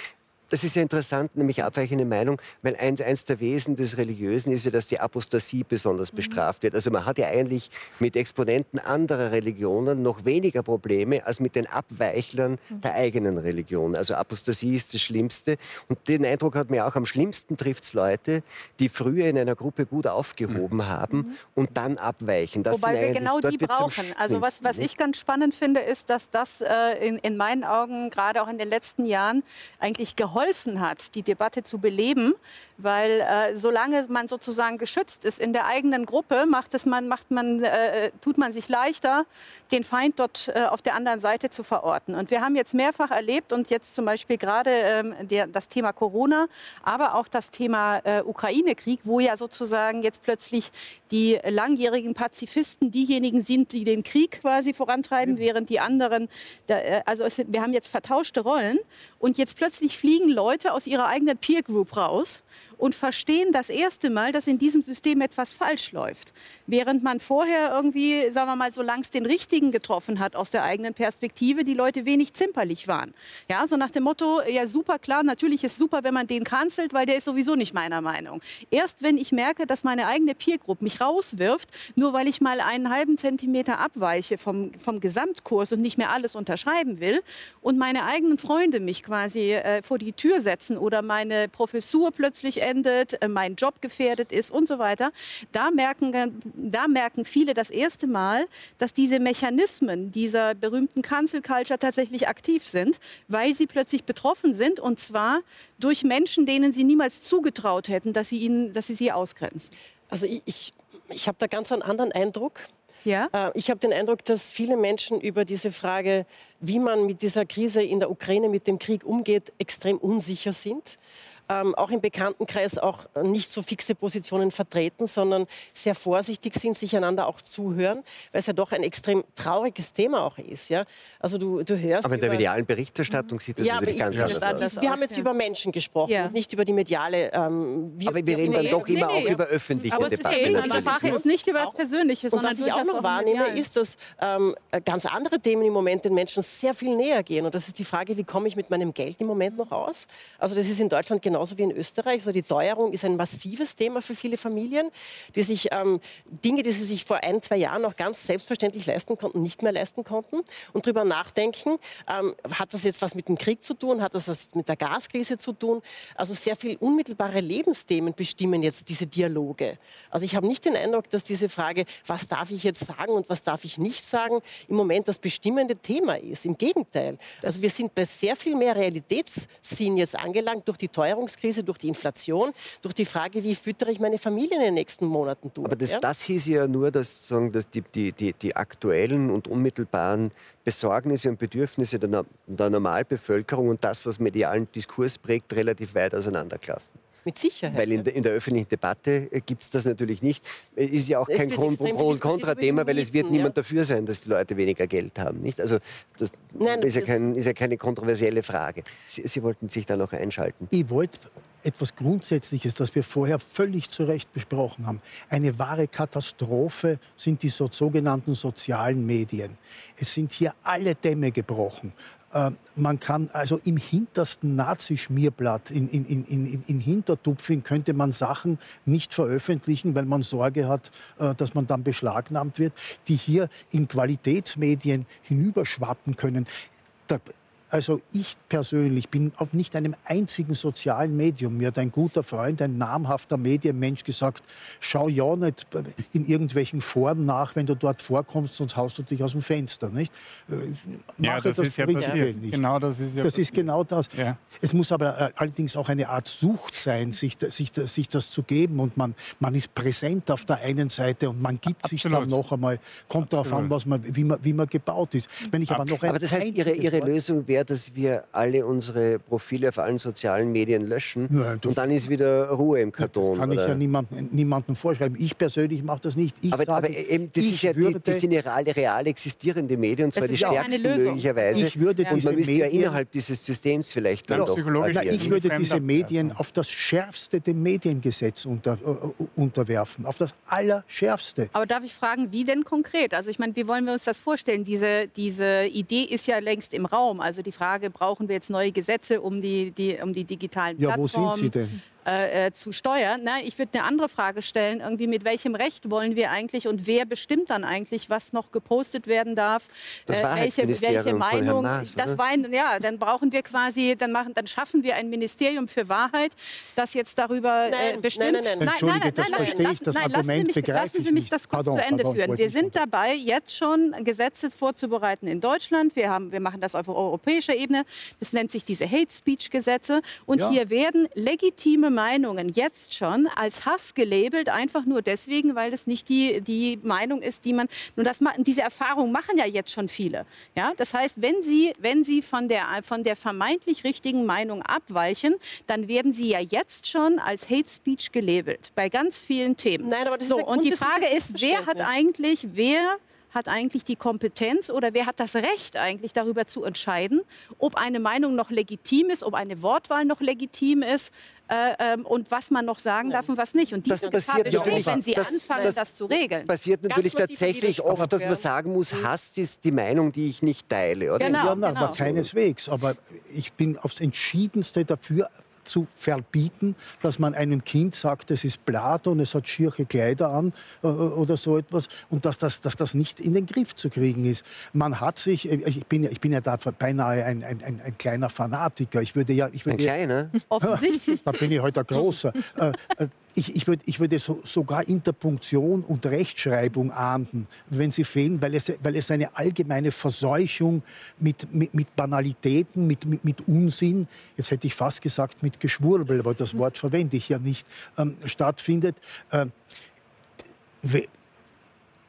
S1: Das ist ja interessant, nämlich abweichende Meinung, weil eins, eins der Wesen des Religiösen ist ja, dass die Apostasie besonders bestraft wird. Also man hat ja eigentlich mit Exponenten anderer Religionen noch weniger Probleme als mit den Abweichlern der eigenen Religion. Also Apostasie ist das Schlimmste. Und den Eindruck hat mir auch, am schlimmsten trifft es Leute, die früher in einer Gruppe gut aufgehoben mhm. haben und dann abweichen.
S5: Das Wobei wir genau die brauchen. Also was, was ich ganz spannend finde, ist, dass das äh, in, in meinen Augen gerade auch in den letzten Jahren eigentlich geholfen hat, die Debatte zu beleben, weil äh, solange man sozusagen geschützt ist in der eigenen Gruppe, macht es man, macht man, äh, tut man sich leichter, den Feind dort äh, auf der anderen Seite zu verorten. Und wir haben jetzt mehrfach erlebt und jetzt zum Beispiel gerade ähm, der, das Thema Corona, aber auch das Thema äh, Ukraine-Krieg, wo ja sozusagen jetzt plötzlich die langjährigen Pazifisten diejenigen sind, die den Krieg quasi vorantreiben, ja. während die anderen, da, äh, also es, wir haben jetzt vertauschte Rollen und jetzt plötzlich fliegen Leute aus ihrer eigenen Peer Group raus und verstehen das erste Mal, dass in diesem System etwas falsch läuft. Während man vorher irgendwie, sagen wir mal, solange es den Richtigen getroffen hat aus der eigenen Perspektive, die Leute wenig zimperlich waren. Ja, so nach dem Motto, ja super, klar, natürlich ist super, wenn man den kanzelt, weil der ist sowieso nicht meiner Meinung. Erst wenn ich merke, dass meine eigene Peer Group mich rauswirft, nur weil ich mal einen halben Zentimeter abweiche vom, vom Gesamtkurs und nicht mehr alles unterschreiben will und meine eigenen Freunde mich quasi äh, vor die Tür setzen oder meine Professur plötzlich endet, äh, mein Job gefährdet ist und so weiter, da merken, da merken viele das erste Mal, dass diese Mechanismen dieser berühmten Cancel Culture tatsächlich aktiv sind, weil sie plötzlich betroffen sind und zwar durch Menschen, denen sie niemals zugetraut hätten, dass sie, ihnen, dass sie sie ausgrenzen.
S6: Also ich, ich, ich habe da ganz einen anderen Eindruck. Ja? Äh, ich habe den Eindruck, dass viele Menschen über diese Frage, wie man mit dieser Krise in der Ukraine, mit dem Krieg umgeht, extrem unsicher sind ähm, auch im Bekanntenkreis auch nicht so fixe Positionen vertreten, sondern sehr vorsichtig sind, sich einander auch zuhören, weil es ja doch ein extrem trauriges Thema auch ist. Ja? Also du, du hörst.
S1: Aber in der medialen Berichterstattung sieht das ja, natürlich ganz anders
S6: aus. aus. Wir haben jetzt ja. über Menschen gesprochen ja. und nicht über die mediale.
S1: Ähm, wir, aber wir reden dann doch immer nee, auch über öffentliche aber Debatten.
S5: Aber ich sprach jetzt nicht über das Persönliche,
S6: sondern was ich auch noch wahrnehme, ist, dass ähm, ganz andere Themen im Moment den Menschen sehr viel näher gehen. Und das ist die Frage, wie komme ich mit meinem Geld im Moment noch aus? Also das ist in Deutschland genau genauso wie in Österreich. Also die Teuerung ist ein massives Thema für viele Familien, die sich ähm, Dinge, die sie sich vor ein, zwei Jahren noch ganz selbstverständlich leisten konnten, nicht mehr leisten konnten. Und darüber nachdenken, ähm, hat das jetzt was mit dem Krieg zu tun, hat das was mit der Gaskrise zu tun? Also sehr viel unmittelbare Lebensthemen bestimmen jetzt diese Dialoge. Also ich habe nicht den Eindruck, dass diese Frage, was darf ich jetzt sagen und was darf ich nicht sagen, im Moment das bestimmende Thema ist. Im Gegenteil. also wir sind bei sehr viel mehr Realitätssinn jetzt angelangt durch die Teuerung Währungskrise, durch die Inflation, durch die Frage, wie füttere ich meine Familie in den nächsten Monaten durch.
S1: Aber das, ja? das hieß ja nur, dass, sagen, dass die, die, die, die aktuellen und unmittelbaren Besorgnisse und Bedürfnisse der, der Normalbevölkerung und das, was medialen Diskurs prägt, relativ weit auseinanderklaffen.
S6: Mit Sicherheit.
S1: Weil in, in der öffentlichen Debatte äh, gibt es das natürlich nicht. Ist ja auch es kein Pro- und Kontra-Thema, weil es wird ja. niemand dafür sein, dass die Leute weniger Geld haben. Nicht? Also das Nein, ist, ja kein, ist ja keine kontroversielle Frage. Sie, Sie wollten sich da noch einschalten.
S4: Ich wollte etwas Grundsätzliches, das wir vorher völlig zu Recht besprochen haben. Eine wahre Katastrophe sind die so, sogenannten sozialen Medien. Es sind hier alle Dämme gebrochen. Äh, man kann also im hintersten Nazischmierblatt in, in, in, in, in Hintertupfing könnte man Sachen nicht veröffentlichen, weil man Sorge hat, äh, dass man dann beschlagnahmt wird, die hier in Qualitätsmedien hinüberschwappen können. Da, also ich persönlich bin auf nicht einem einzigen sozialen Medium. Mir hat ein guter Freund, ein namhafter Medienmensch gesagt, schau ja nicht in irgendwelchen Foren nach, wenn du dort vorkommst, sonst haust du dich aus dem Fenster. Nicht?
S2: Äh, Mache ja, das, das ja prinzipiell nicht.
S4: Genau, das ist ja Das ist genau das. Ja. Es muss aber äh, allerdings auch eine Art Sucht sein, sich, sich, sich das zu geben. Und man, man ist präsent auf der einen Seite und man gibt Absolut. sich dann noch einmal. Kommt darauf an, was man, wie, man, wie man gebaut ist.
S1: Wenn ich aber, noch aber das heißt, Ihre, Ihre Lösung wäre, dass wir alle unsere Profile auf allen sozialen Medien löschen ja, und dann ist wieder Ruhe im Karton.
S4: Das kann oder? ich ja niemandem, niemandem vorschreiben. Ich persönlich mache das nicht. Ich
S1: aber,
S4: sage,
S1: aber eben, das, ist ja, die, das sind ja real, real existierende Medien, und zwar die stärksten möglicherweise.
S4: Ich würde
S1: und man müsste ja innerhalb dieses Systems vielleicht dann ja, doch
S4: na, Ich würde diese Medien auf das schärfste dem Mediengesetz unter, uh, unterwerfen, auf das allerschärfste.
S5: Aber darf ich fragen, wie denn konkret? Also ich meine, wie wollen wir uns das vorstellen? Diese, diese Idee ist ja längst im Raum. Also die die Frage, brauchen wir jetzt neue Gesetze um die, die, um die digitalen
S4: Ja, wo
S5: Plattformen?
S4: sind Sie denn?
S5: Äh, äh, zu steuern. Nein, ich würde eine andere Frage stellen. Irgendwie mit welchem Recht wollen wir eigentlich und wer bestimmt dann eigentlich, was noch gepostet werden darf?
S1: Das
S5: Äh, welche, welche
S1: von Herrn
S5: Meinung?
S1: Maas,
S5: das war ein, ja, dann brauchen wir quasi, dann machen, dann schaffen wir ein Ministerium für Wahrheit, das jetzt darüber äh,
S6: Nein,
S5: bestimmt.
S6: nein, nein, nein.
S4: Entschuldige, das
S5: lassen-
S4: verstehe ich,
S5: lassen-
S4: das
S5: nein, lassen
S4: Argument
S5: Sie mich, lassen Sie
S4: ich
S5: mich das kurz
S4: Pardon,
S5: zu Ende
S4: pardon,
S5: führen. Wir
S4: ich
S5: sind dabei, jetzt schon Gesetze vorzubereiten in Deutschland. Wir, haben, wir machen das auf europäischer Ebene. Das nennt sich diese Hate Speech Gesetze. Und
S4: Ja.
S5: hier werden legitime Meinungen jetzt schon als Hass gelabelt, einfach nur deswegen, weil es nicht die, die Meinung ist, die man. Nun, das, diese Erfahrung machen ja jetzt schon viele. Ja? Das heißt, wenn Sie, wenn Sie von, der, von der vermeintlich richtigen Meinung abweichen, dann werden Sie ja jetzt schon als Hate Speech gelabelt. Bei ganz vielen Themen.
S6: Nein, aber das ist
S5: so,
S6: ein
S5: und die Frage ist, wer hat eigentlich, wer hat eigentlich die Kompetenz oder wer hat das Recht eigentlich darüber zu entscheiden, ob eine Meinung noch legitim ist, ob eine Wortwahl noch legitim ist äh, ähm, und was man noch sagen darf und was nicht. Und
S1: Das
S5: diese Gefahr
S1: passiert
S5: besteht,
S1: natürlich-
S5: wenn Sie
S1: das-
S5: anfangen,
S1: das-
S5: das, zu regeln.
S1: passiert natürlich tatsächlich oft, dass man sagen muss, Hass ist die Meinung, die ich nicht teile, oder?
S5: Genau.
S4: Ja, na,
S5: genau.
S4: aber keineswegs. Aber ich bin aufs Entschiedenste dafür zu verbieten, dass man einem Kind sagt, es ist blatt und es hat schierche Kleider an äh, oder so etwas und dass das, dass das nicht in den Griff zu kriegen ist. Man hat sich, äh, ich bin, ja- ich bin ja da beinahe ein, ein, ein, ein kleiner Fanatiker. Ich würde ja, ich
S1: Ein
S4: würde ja-
S1: kleiner.
S5: Offensichtlich. *laughs*
S4: da bin ich heute ein großer. Äh, äh, ich, ich, würde, ich würde so, sogar Interpunktion und Rechtschreibung ahnden, wenn sie fehlen, weil es, weil es eine allgemeine Verseuchung mit, mit, mit Banalitäten, mit, mit, mit Unsinn, jetzt hätte ich fast gesagt mit Geschwurbel, aber das Wort verwende ich ja nicht, ähm, stattfindet. Äh, we-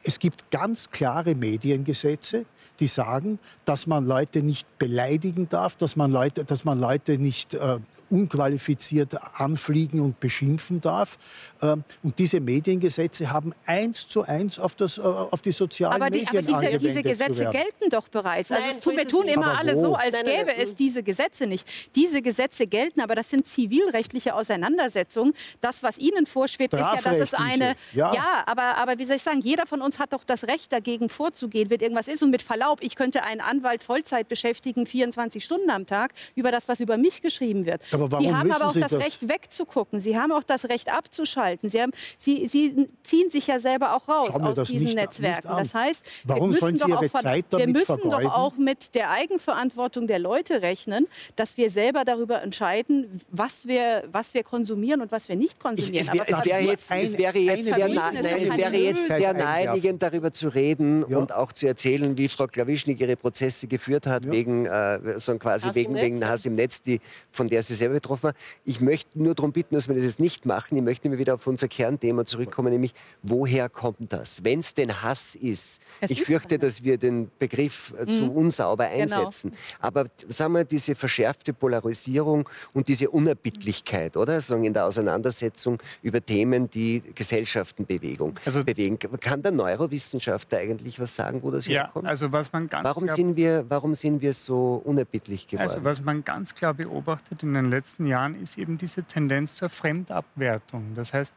S4: es gibt ganz klare Mediengesetze, die sagen, dass man Leute nicht beleidigen darf, dass man Leute, dass man Leute nicht äh, unqualifiziert anfliegen und beschimpfen darf. Ähm, und diese Mediengesetze haben eins zu eins auf, das, äh, auf die sozialen
S5: Aber, die,
S4: Medien
S5: aber diese, diese Gesetze gelten doch bereits. Also
S6: Nein,
S5: es
S6: so
S5: tun, wir tun
S6: nicht.
S5: immer alle so, als
S6: Nein, nein,
S5: gäbe
S6: nein.
S5: es diese Gesetze nicht. Diese Gesetze gelten, aber das sind zivilrechtliche Auseinandersetzungen. Das, was Ihnen vorschwebt, ist ja, dass es eine.
S4: Strafrechtliche, ja.
S5: aber, aber wie soll ich sagen, jeder von uns hat doch das Recht, dagegen vorzugehen, wenn irgendwas ist. Und mit Verlaub, ich könnte einen Anwalt Vollzeit beschäftigen, 24 Stunden am Tag, über das, was über mich geschrieben wird.
S4: Aber warum
S5: Sie haben aber auch
S4: Sie
S5: das,
S4: das-
S5: Recht, wegzugucken. Sie haben auch das Recht, abzuschalten. Sie, haben, Sie, Sie ziehen sich ja selber auch raus aus
S4: das
S5: diesen
S4: nicht-
S5: Netzwerken.
S4: nicht.
S5: Das heißt,
S4: Warum
S5: wir müssen
S4: sollen Sie
S5: doch
S4: Ihre
S5: auch wir müssen doch auch mit der Eigenverantwortung der Leute rechnen, dass wir selber darüber entscheiden, was wir, was wir konsumieren und was wir nicht
S1: Ich,
S5: konsumieren. Aber
S1: es, wäre jetzt, es wäre jetzt sehr, naheliegend, darüber zu reden
S4: Ja.
S1: und auch zu erzählen, wie Frau Klawischnik ihre Prozesse geführt hat, wegen, äh, so quasi
S6: Hass
S1: wegen,
S6: im
S1: wegen
S6: Netz,
S1: Hass im Netz, die, von der sie selber betroffen war. Ich möchte nur darum bitten, dass wir das jetzt nicht machen. Ich möchte immer wieder auf unser Kernthema zurückkommen, nämlich woher kommt das? Wenn es denn Hass ist,
S5: Es
S1: ich
S5: ist
S1: fürchte, dass wir den Begriff äh, zu unsauber
S5: Genau.
S1: einsetzen. Aber sagen wir, diese verschärfte Polarisierung und diese Unerbittlichkeit, oder? Sagen in der Auseinandersetzung über Themen, die Gesellschaften Bewegung,
S2: Also-
S1: bewegen. Kann der Neurowissenschaftler eigentlich was sagen, wo das
S2: Ja,
S1: herkommt?
S2: also was man ganz
S1: warum,
S2: klar,
S1: sind wir, warum sind wir so unerbittlich geworden?
S2: also was man ganz klar beobachtet in den letzten Jahren ist eben diese Tendenz zur Fremdabwertung. Das heißt,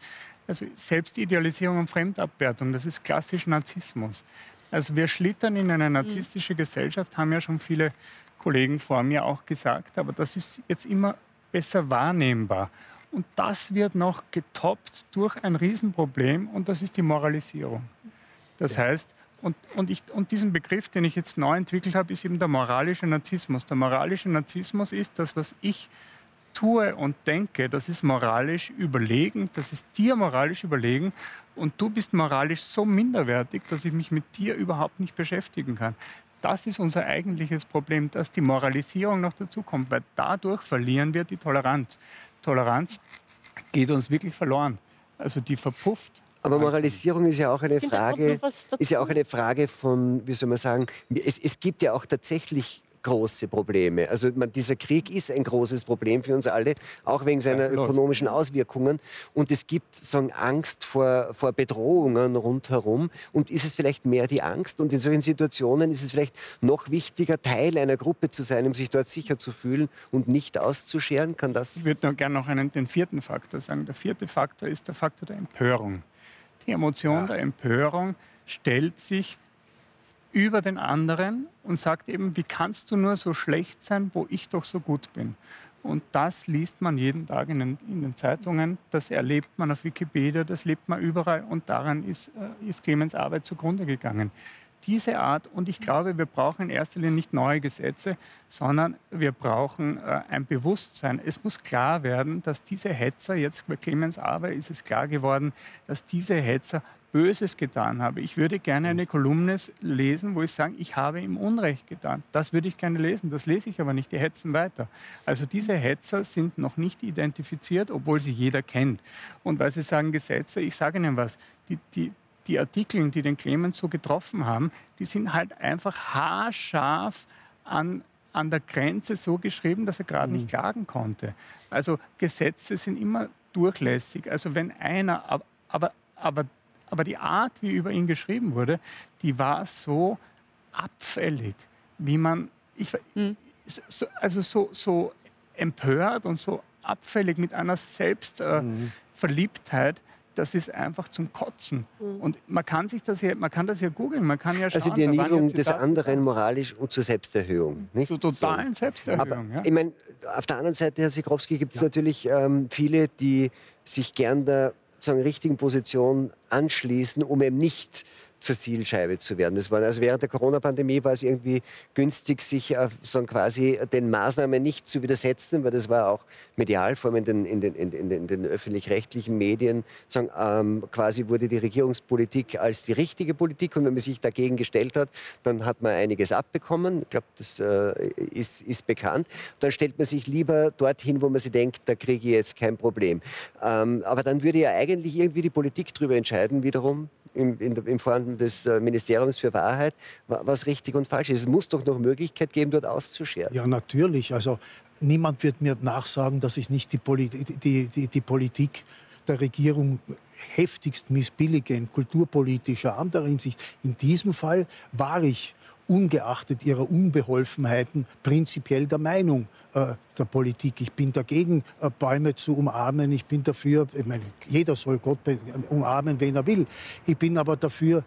S2: also Selbstidealisierung und Fremdabwertung, das ist klassisch Narzissmus. Also wir schlittern in eine narzisstische Gesellschaft, haben ja schon viele Kollegen vor mir auch gesagt, aber das ist jetzt immer besser wahrnehmbar. Und das wird noch getoppt durch ein Riesenproblem und das ist die Moralisierung. Das heißt, und, und, ich, und diesen Begriff, den ich jetzt neu entwickelt habe, ist eben der moralische Narzissmus. Der moralische Narzissmus ist das, was ich tue und denke, das ist moralisch überlegen, das ist dir moralisch überlegen und du bist moralisch so minderwertig, dass ich mich mit dir überhaupt nicht beschäftigen kann. Das ist unser eigentliches Problem, dass die Moralisierung noch dazu kommt, weil dadurch verlieren wir die Toleranz. Toleranz geht uns wirklich verloren. Also die verpufft.
S1: Aber Moralisierung ist ja auch eine Frage, ist ja auch eine Frage von, wie soll man sagen, es, es gibt ja auch tatsächlich große Probleme. Also man, dieser Krieg ist ein großes Problem für uns alle, auch wegen seiner ökonomischen Auswirkungen. Und es gibt sagen, Angst vor, vor Bedrohungen rundherum. Und ist es vielleicht mehr die Angst? Und in solchen Situationen ist es vielleicht noch wichtiger, Teil einer Gruppe zu sein, um sich dort sicher zu fühlen und nicht auszuscheren? Kann das?
S2: Ich würde noch gerne noch einen, den vierten Faktor sagen. Der vierte Faktor ist der Faktor der Empörung. Die Emotion der Empörung stellt sich über den anderen und sagt eben, wie kannst du nur so schlecht sein, wo ich doch so gut bin. Und das liest man jeden Tag in den, in den, Zeitungen, das erlebt man auf Wikipedia, das lebt man überall und daran ist, äh, ist Clemens Arbeit zugrunde gegangen. Diese Art, und ich glaube, wir brauchen in erster Linie nicht neue Gesetze, sondern wir brauchen äh, ein Bewusstsein. Es muss klar werden, dass diese Hetzer, jetzt bei Clemens Arbeit ist es klar geworden, dass diese Hetzer Böses getan habe. Ich würde gerne eine Kolumne lesen, wo ich sage, ich habe ihm Unrecht getan. Das würde ich gerne lesen. Das lese ich aber nicht. Die hetzen weiter. Also diese Hetzer sind noch nicht identifiziert, obwohl sie jeder kennt. Und weil Sie sagen Gesetze, ich sage Ihnen was. Die, die, die Artikel, die den Clemens so getroffen haben, die sind halt einfach haarscharf an an der Grenze so geschrieben, dass er gerade mhm. nicht klagen konnte. Also Gesetze sind immer durchlässig. Also wenn einer, aber, aber aber die Art, wie über ihn geschrieben wurde, die war so abfällig, wie man, ich, mhm. so, also so, so empört und so abfällig mit einer Selbstverliebtheit. Äh, mhm. Das ist einfach zum Kotzen. Mhm. Und man kann sich das ja, man kann das ja googeln, man kann ja
S1: schauen. Also die Erniedrigung des anderen moralisch und zur Selbsterhöhung. Nicht?
S2: Zur totalen so. Selbsterhöhung.
S1: Aber, ja. Ich meine, auf der anderen Seite, Herr Sikrowski, gibt es ja. natürlich ähm, viele, die sich gern der sozusagen richtigen Position anschließen, um eben nicht zur Zielscheibe zu werden. Das war, also während der Corona-Pandemie war es irgendwie günstig, sich äh, so quasi den Maßnahmen nicht zu widersetzen, weil das war auch medial, vor allem in den, in den, in den, den öffentlich-rechtlichen Medien, sagen, ähm, quasi wurde die Regierungspolitik als die richtige Politik und wenn man sich dagegen gestellt hat, dann hat man einiges abbekommen. Ich glaube, das äh, ist, ist bekannt. Dann stellt man sich lieber dorthin, wo man sich denkt, da kriege ich jetzt kein Problem. Ähm, aber dann würde ja eigentlich irgendwie die Politik darüber entscheiden, wiederum, im, in, im Form des äh, Ministeriums für Wahrheit, was richtig und falsch ist. Es muss doch noch Möglichkeit geben, dort auszuscheren.
S4: Ja, natürlich. Also niemand wird mir nachsagen, dass ich nicht die, Poli die, die, die Politik der Regierung heftigst missbillige in kulturpolitischer, anderer Hinsicht. In diesem Fall war ich ungeachtet ihrer Unbeholfenheiten prinzipiell der Meinung äh, der Politik. Ich bin dagegen, äh, Bäume zu umarmen. Ich bin dafür, ich meine, jeder soll Gott umarmen, wen er will. Ich bin aber dafür,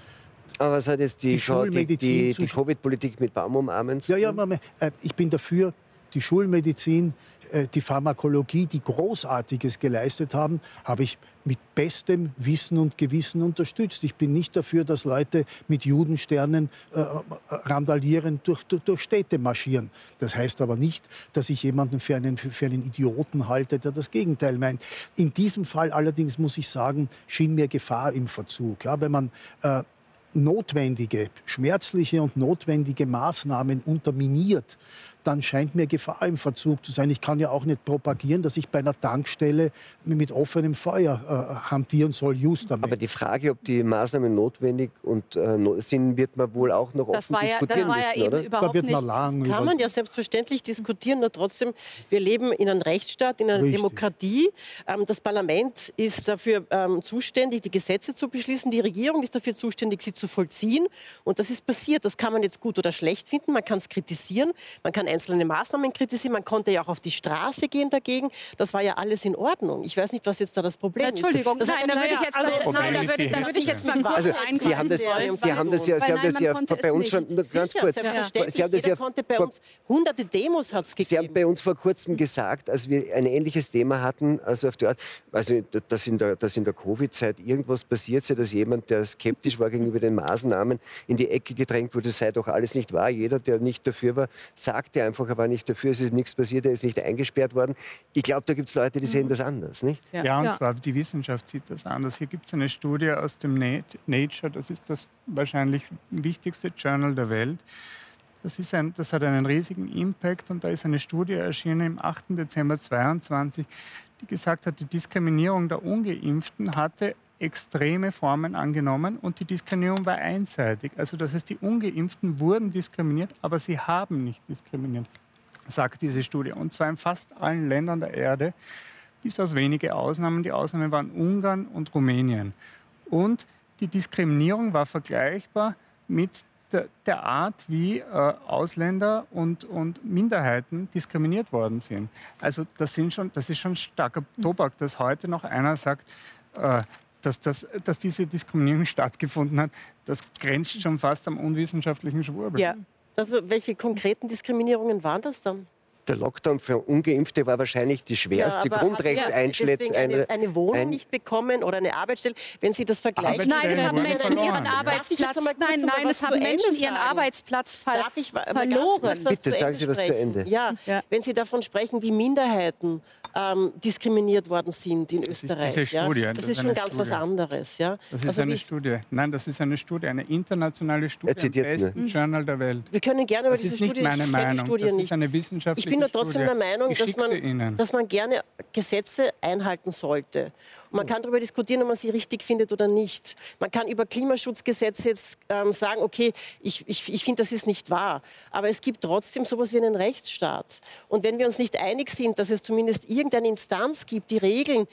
S1: aber was hat jetzt die, die, die, die, Covid-Politik mit Baumumarmen
S4: zu tun? Ja, ja, äh, ich bin dafür, die Schulmedizin äh, die Pharmakologie, die Großartiges geleistet haben, habe ich mit bestem Wissen und Gewissen unterstützt. Ich bin nicht dafür, dass Leute mit Judensternen äh, randalierend durch, durch, durch, Städte marschieren. Das heißt aber nicht, dass ich jemanden für einen, für einen Idioten halte, der das Gegenteil meint. In diesem Fall allerdings muss ich sagen, schien mir Gefahr im Verzug. Ja, wenn man äh, notwendige, schmerzliche und notwendige Maßnahmen unterminiert, dann scheint mir Gefahr im Verzug zu sein. Ich kann ja auch nicht propagieren, dass ich bei einer Tankstelle mit offenem Feuer äh, hantieren soll, just
S1: damit. Aber die Frage, ob die Maßnahmen notwendig und äh, sind, wird man wohl auch noch das offen ja, diskutieren das müssen, ja oder?
S6: da wird man lang das kann man ja selbstverständlich diskutieren, nur trotzdem, wir leben in einem Rechtsstaat, in einer Richtig. Demokratie. Ähm, das Parlament ist dafür ähm, zuständig, die Gesetze zu beschließen. Die Regierung ist dafür zuständig, sie zu vollziehen. Und das ist passiert. Das kann man jetzt gut oder schlecht finden. Man kann es kritisieren. Man kann einzelne Maßnahmen kritisieren. Man konnte ja auch auf die Straße gehen dagegen. Das war ja alles in Ordnung. Ich weiß nicht, was jetzt da das Problem ist.
S5: Entschuldigung, nein, da würde ich jetzt, also, nein, da würde, da würde ich jetzt mal
S1: also, Sie haben das, Sie haben das ja, Sie haben das ja bei uns schon ganz kurz.
S6: Sie haben das ja bei uns hunderte Demos hat es gegeben.
S1: Sie haben bei uns vor kurzem gesagt, als wir ein ähnliches Thema hatten, also auf der Art, also dass in der, dass in der Covid-Zeit irgendwas passiert sei, dass jemand, der skeptisch war gegenüber den Maßnahmen, in die Ecke gedrängt wurde, sei doch alles nicht wahr. Jeder, der nicht dafür war, sagte einfach, er war nicht dafür, es ist nichts passiert, er ist nicht eingesperrt worden. Ich glaube, da gibt es Leute, die sehen mhm. das anders, nicht?
S2: Ja, ja und ja. zwar die Wissenschaft sieht das anders. Hier gibt es eine Studie aus dem Nature, das ist das wahrscheinlich wichtigste Journal der Welt. Das, ist ein, das hat einen riesigen Impact und da ist eine Studie erschienen im 8. Dezember 2022, die gesagt hat, die Diskriminierung der Ungeimpften hatte extreme Formen angenommen und die Diskriminierung war einseitig. Also das heißt, die Ungeimpften wurden diskriminiert, aber sie haben nicht diskriminiert, sagt diese Studie. Und zwar in fast allen Ländern der Erde, bis aus wenige Ausnahmen. Die Ausnahmen waren Ungarn und Rumänien. Und die Diskriminierung war vergleichbar mit der, Art, wie äh, Ausländer und, und Minderheiten diskriminiert worden sind. Also das, sind schon, das ist schon starker Tobak, dass heute noch einer sagt, äh, dass, dass, dass diese Diskriminierung stattgefunden hat, das grenzt schon fast am unwissenschaftlichen Schwurbel.
S6: Ja. Also welche konkreten Diskriminierungen waren das dann?
S1: Der Lockdown für Ungeimpfte war wahrscheinlich die schwerste ja, Grundrechtseinschnitt.
S6: Eine, eine Wohnung ein nicht bekommen oder eine Arbeitsstelle, wenn Sie das vergleichen.
S5: Nein, es haben Menschen ihren Arbeitsplatz, nein, nein, es haben Menschen ihren Arbeitsplatz ver ich, verloren.
S1: Bitte sagen Sie das zu Ende.
S6: Ja, ja, wenn Sie davon sprechen, wie Minderheiten ähm, diskriminiert worden sind in Österreich.
S2: Das ist, diese Studie,
S6: ja? das, das ist schon ganz Studie. was anderes. Ja?
S2: Das ist also eine Studie. Nein, das ist eine Studie, eine internationale Studie im besten
S6: ne?
S2: Journal der Welt.
S6: Wir können gerne über
S2: das
S6: diese
S2: ist Studie...
S6: nicht
S2: meine Meinung.
S6: Studie
S2: das
S6: nicht.
S2: ist eine wissenschaftliche
S6: Ich bin nur trotzdem der Meinung, dass man, dass man gerne Gesetze einhalten sollte. Man kann darüber diskutieren, ob man sie richtig findet oder nicht. Man kann über Klimaschutzgesetze jetzt ähm, sagen, okay, ich, ich, ich finde, das ist nicht wahr. Aber es gibt trotzdem so etwas wie einen Rechtsstaat. Und wenn wir uns nicht einig sind, dass es zumindest irgendeine Instanz gibt, die Regeln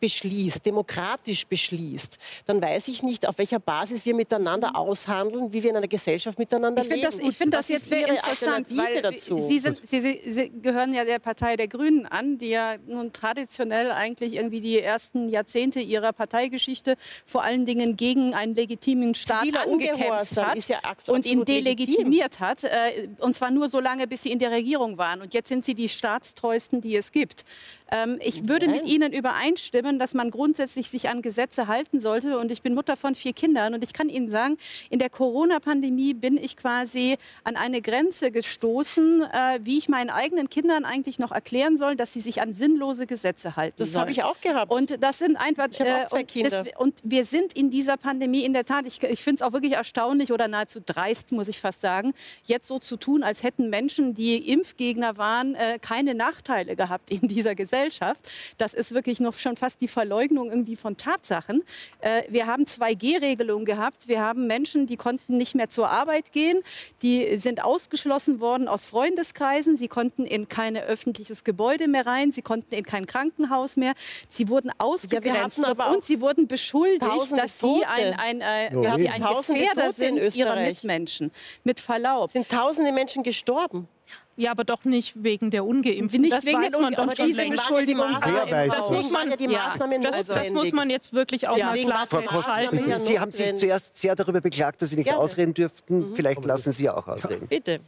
S6: beschließt, demokratisch beschließt, dann weiß ich nicht, auf welcher Basis wir miteinander aushandeln, wie wir in einer Gesellschaft miteinander
S5: ich leben.
S6: Das,
S5: ich finde das, jetzt sehr interessant, weil dazu. Sie, sind, Sie, Sie, gehören ja der Partei der Grünen an, die ja nun traditionell eigentlich irgendwie die ersten Jahrzehnte ihrer Parteigeschichte vor allen Dingen gegen einen legitimen Staat Ziviler angekämpft hat ja und ihn delegitimiert legitim. hat. Äh, und zwar nur so lange, bis sie in der Regierung waren. Und jetzt sind sie die staatstreuesten, die es gibt. Ähm, ich würde mit Ihnen übereinstimmen, dass man grundsätzlich sich an Gesetze halten sollte. Und ich bin Mutter von vier Kindern. Und ich kann Ihnen sagen, in der Corona-Pandemie bin ich quasi an eine Grenze gestoßen, äh, wie ich meinen eigenen Kindern eigentlich noch erklären soll, dass sie sich an sinnlose Gesetze halten
S6: Das habe ich auch gehabt.
S5: Und das sind einfach.
S6: Ich äh, auch zwei Kinder.
S5: Das, und wir sind in dieser Pandemie in der Tat, ich, ich finde es auch wirklich erstaunlich oder nahezu dreist, muss ich fast sagen, jetzt so zu tun, als hätten Menschen, die Impfgegner waren, äh, keine Nachteile gehabt in dieser Gesellschaft. Gesellschaft. Das ist wirklich noch schon fast die Verleugnung irgendwie von Tatsachen. Äh, wir haben 2G-Regelungen gehabt. Wir haben Menschen, die konnten nicht mehr zur Arbeit gehen. Die sind ausgeschlossen worden aus Freundeskreisen. Sie konnten in kein öffentliches Gebäude mehr rein. Sie konnten in kein Krankenhaus mehr. Sie wurden ausgegrenzt ja, und sie wurden beschuldigt, dass sie ein, ein, äh, dass sie ein Gefährder sind ihrer Mitmenschen. Mit Verlaub.
S6: Sind tausende Menschen gestorben.
S7: Ja, aber doch nicht wegen der Ungeimpften.
S5: Nicht das wegen weiß man doch
S6: diese Beschuldigung.
S7: Das, muss man, die Maßnahmen das, das muss man jetzt wirklich auch ja. mal klar festhalten.
S1: Sie, Sie haben sich zuerst sehr darüber beklagt, dass Sie nicht Gerne. ausreden dürften. Mhm. Vielleicht lassen Sie auch ausreden.
S6: Bitte.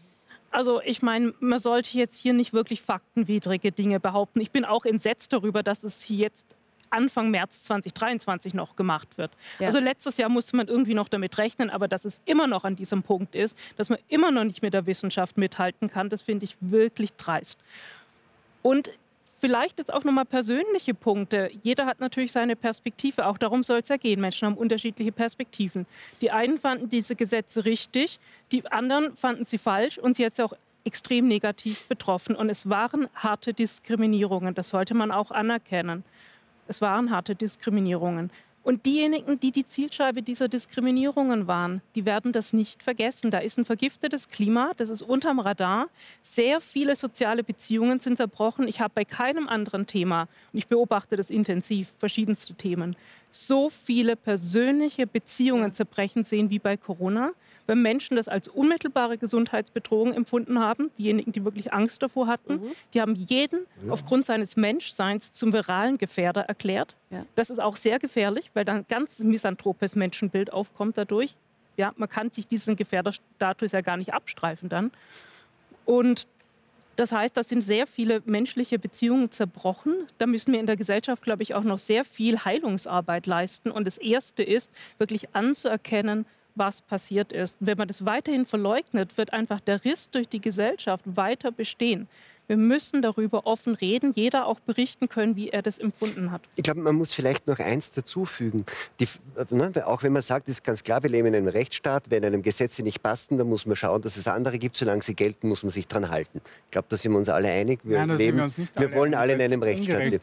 S7: Also ich meine, man sollte jetzt hier nicht wirklich faktenwidrige Dinge behaupten. Ich bin auch entsetzt darüber, dass es hier jetzt Anfang März 2023 noch gemacht wird. Ja. Also letztes Jahr musste man irgendwie noch damit rechnen, aber dass es immer noch an diesem Punkt ist, dass man immer noch nicht mit der Wissenschaft mithalten kann, das finde ich wirklich dreist. Und vielleicht jetzt auch nochmal persönliche Punkte. Jeder hat natürlich seine Perspektive. Auch darum soll es ja gehen. Menschen haben unterschiedliche Perspektiven. Die einen fanden diese Gesetze richtig, die anderen fanden sie falsch und sie hat auch extrem negativ betroffen. Und es waren harte Diskriminierungen. Das sollte man auch anerkennen. Es waren harte Diskriminierungen. Und diejenigen, die die Zielscheibe dieser Diskriminierungen waren, die werden das nicht vergessen. Da ist ein vergiftetes Klima, das ist unterm Radar. Sehr viele soziale Beziehungen sind zerbrochen. Ich habe bei keinem anderen Thema, und ich beobachte das intensiv, verschiedenste Themen, so viele persönliche Beziehungen zerbrechen sehen wie bei Corona weil Menschen das als unmittelbare Gesundheitsbedrohung empfunden haben. Diejenigen, die wirklich Angst davor hatten, mhm. die haben jeden ja. aufgrund seines Menschseins zum viralen Gefährder erklärt. Ja. Das ist auch sehr gefährlich, weil dann ein ganz misanthropes Menschenbild aufkommt dadurch. Ja, man kann sich diesen Gefährderstatus ja gar nicht abstreifen dann. Und das heißt, da sind sehr viele menschliche Beziehungen zerbrochen. Da müssen wir in der Gesellschaft, glaube ich, auch noch sehr viel Heilungsarbeit leisten. Und das Erste ist, wirklich anzuerkennen, was passiert ist. Wenn man das weiterhin verleugnet, wird einfach der Riss durch die Gesellschaft weiter bestehen. Wir müssen darüber offen reden, jeder auch berichten können, wie er das empfunden hat.
S1: Ich glaube, man muss vielleicht noch eins dazufügen. Die, ne, auch wenn man sagt, es ist ganz klar, wir leben in einem Rechtsstaat, wenn einem Gesetze nicht passen, dann muss man schauen, dass es andere gibt. Solange sie gelten, muss man sich daran halten. Ich glaube, da sind wir uns alle einig. Wir,
S2: Nein,
S1: leben,
S2: wir,
S1: wir wollen alle in einem Rechtsstaat leben.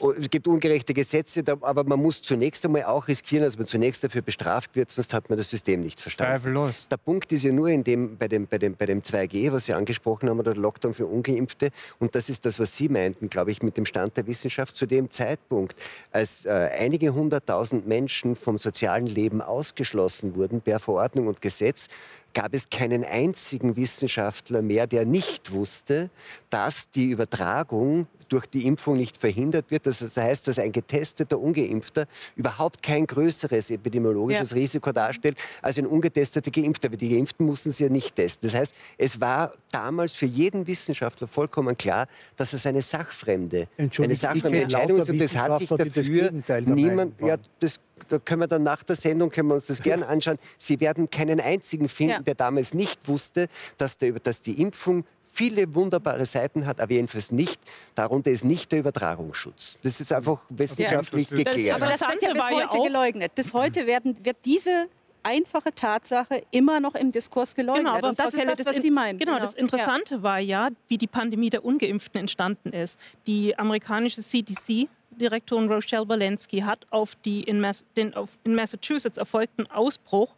S1: Oh, es gibt ungerechte Gesetze, aber man muss zunächst einmal auch riskieren, dass man zunächst dafür bestraft wird, sonst hat man das System nicht verstanden.
S2: Zweifellos.
S1: Der Punkt ist ja nur in dem, bei, dem, bei, dem, bei dem 2G, was Sie angesprochen haben, oder der Lockdown für Ungeimpfte, Geschichte. Und das ist das, was Sie meinten, glaube ich, mit dem Stand der Wissenschaft zu dem Zeitpunkt, als äh, einige hunderttausend Menschen vom sozialen Leben ausgeschlossen wurden per Verordnung und Gesetz, gab es keinen einzigen Wissenschaftler mehr, der nicht wusste, dass die Übertragung durch die Impfung nicht verhindert wird. Das heißt, dass ein getesteter Ungeimpfter überhaupt kein größeres epidemiologisches ja. Risiko darstellt als ein ungetesteter Geimpfter. Aber die Geimpften mussten sie ja nicht testen. Das heißt, es war damals für jeden Wissenschaftler vollkommen klar, dass es eine sachfremde, eine sachfremde Entscheidung ist. Und das hat sich dafür niemand, ja, das da können wir dann nach der Sendung können wir uns das gerne anschauen. Sie werden keinen einzigen finden, ja. der damals nicht wusste, dass, der, dass die Impfung viele wunderbare Seiten hat, aber jedenfalls nicht, darunter ist nicht der Übertragungsschutz. Das ist einfach wissenschaftlich ja, geklärt.
S5: Aber das wird ja bis heute ja geleugnet. Bis heute werden, wird diese einfache Tatsache immer noch im Diskurs geleugnet. Genau, aber
S7: und das Frau ist das, was Sie meinen. Genau, genau, das Interessante ja. war ja, wie die Pandemie der Ungeimpften entstanden ist. Die amerikanische CDC Direktorin Rochelle Walensky hat auf die in, Mass den auf in Massachusetts erfolgten Ausbruch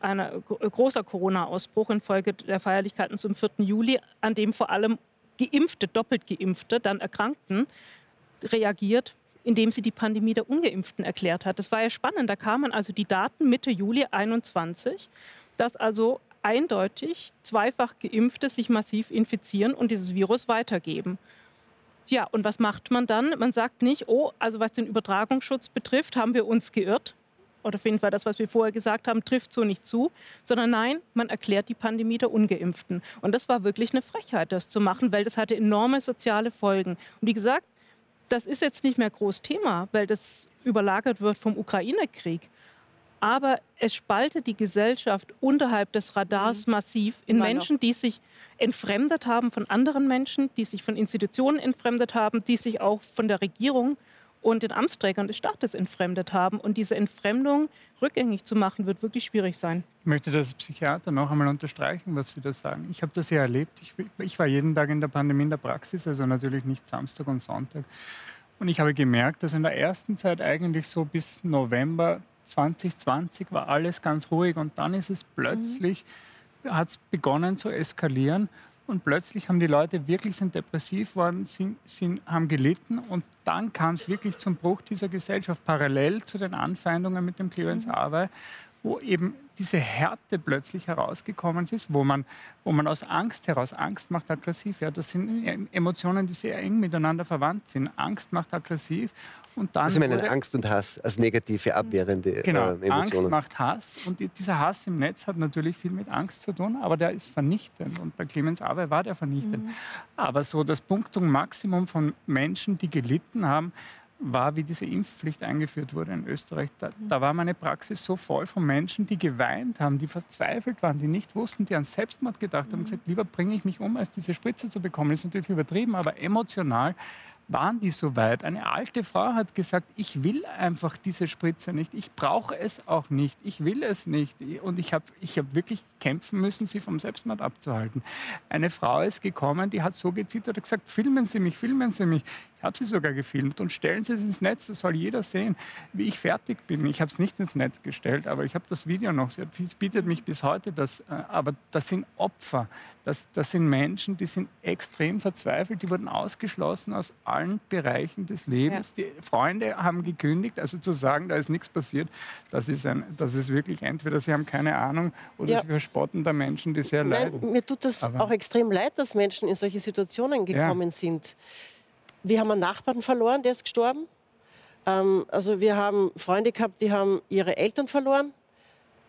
S7: ein großer Corona-Ausbruch infolge der Feierlichkeiten zum 4. Juli, an dem vor allem Geimpfte, doppelt Geimpfte, dann Erkrankten, reagiert, indem sie die Pandemie der Ungeimpften erklärt hat. Das war ja spannend. Da kamen also die Daten Mitte Juli 21, dass also eindeutig zweifach Geimpfte sich massiv infizieren und dieses Virus weitergeben. Ja, und was macht man dann? Man sagt nicht, oh, also was den Übertragungsschutz betrifft, haben wir uns geirrt oder auf jeden Fall das, was wir vorher gesagt haben, trifft so nicht zu, sondern nein, man erklärt die Pandemie der Ungeimpften. Und das war wirklich eine Frechheit, das zu machen, weil das hatte enorme soziale Folgen. Und wie gesagt, das ist jetzt nicht mehr groß Thema, weil das überlagert wird vom Ukraine-Krieg. Aber es spaltet die Gesellschaft unterhalb des Radars mhm. massiv in Immer Menschen, noch. die sich entfremdet haben von anderen Menschen, die sich von Institutionen entfremdet haben, die sich auch von der Regierung und den Amtsträgern des Staates entfremdet haben. Und diese Entfremdung rückgängig zu machen, wird wirklich schwierig sein.
S2: Ich möchte das Psychiater noch einmal unterstreichen, was Sie da sagen. Ich habe das ja erlebt. Ich, ich war jeden Tag in der Pandemie in der Praxis, also natürlich nicht Samstag und Sonntag. Und ich habe gemerkt, dass in der ersten Zeit eigentlich so bis November 2020 war alles ganz ruhig und dann ist es plötzlich, mhm. hat es begonnen zu eskalieren und plötzlich haben die Leute wirklich sind depressiv worden, sind, sind, haben gelitten und dann kam es wirklich zum Bruch dieser Gesellschaft, parallel zu den Anfeindungen mit dem Clemens mhm. Awey, wo eben diese Härte plötzlich herausgekommen ist, wo man, wo man aus Angst heraus, Angst macht aggressiv, ja, das sind Emotionen, die sehr eng miteinander verwandt sind. Angst macht aggressiv und dann...
S1: Also meinen Angst und Hass als negative, abwehrende
S2: genau,
S1: äh, Emotionen.
S2: Angst macht Hass und dieser Hass im Netz hat natürlich viel mit Angst zu tun, aber der ist vernichtend und bei Clemens Awe war der vernichtend. Mhm. Aber so das Punktum Maximum von Menschen, die gelitten haben, war, wie diese Impfpflicht eingeführt wurde in Österreich. Da, da, war meine Praxis so voll von Menschen, die geweint haben, die verzweifelt waren, die nicht wussten, die an Selbstmord gedacht haben, mhm. gesagt, lieber bringe ich mich um, als diese Spritze zu bekommen. Das ist natürlich übertrieben, aber emotional waren die so weit. Eine alte Frau hat gesagt, ich will einfach diese Spritze nicht, ich brauche es auch nicht, ich will es nicht. Und ich habe ich hab wirklich kämpfen müssen, sie vom Selbstmord abzuhalten. Eine Frau ist gekommen, die hat so gezittert und gesagt, filmen Sie mich, filmen Sie mich. Ich habe sie sogar gefilmt und stellen Sie es ins Netz, das soll jeder sehen, wie ich fertig bin. Ich habe es nicht ins Netz gestellt, aber ich habe das Video noch. Es bietet mich bis heute das. Äh, aber das sind Opfer, das, das sind Menschen, die sind extrem verzweifelt, die wurden ausgeschlossen aus allen Bereichen des Lebens. Ja. Die Freunde haben gekündigt, also zu sagen, da ist nichts passiert, das ist, ein, das ist wirklich entweder sie haben keine Ahnung oder ja. sie verspotten da Menschen, die sehr Nein, leiden.
S6: Mir tut das aber auch extrem leid, dass Menschen in solche Situationen gekommen ja. sind. Wir haben einen Nachbarn verloren, der ist gestorben. Ähm, also wir haben Freunde gehabt, die haben ihre Eltern verloren.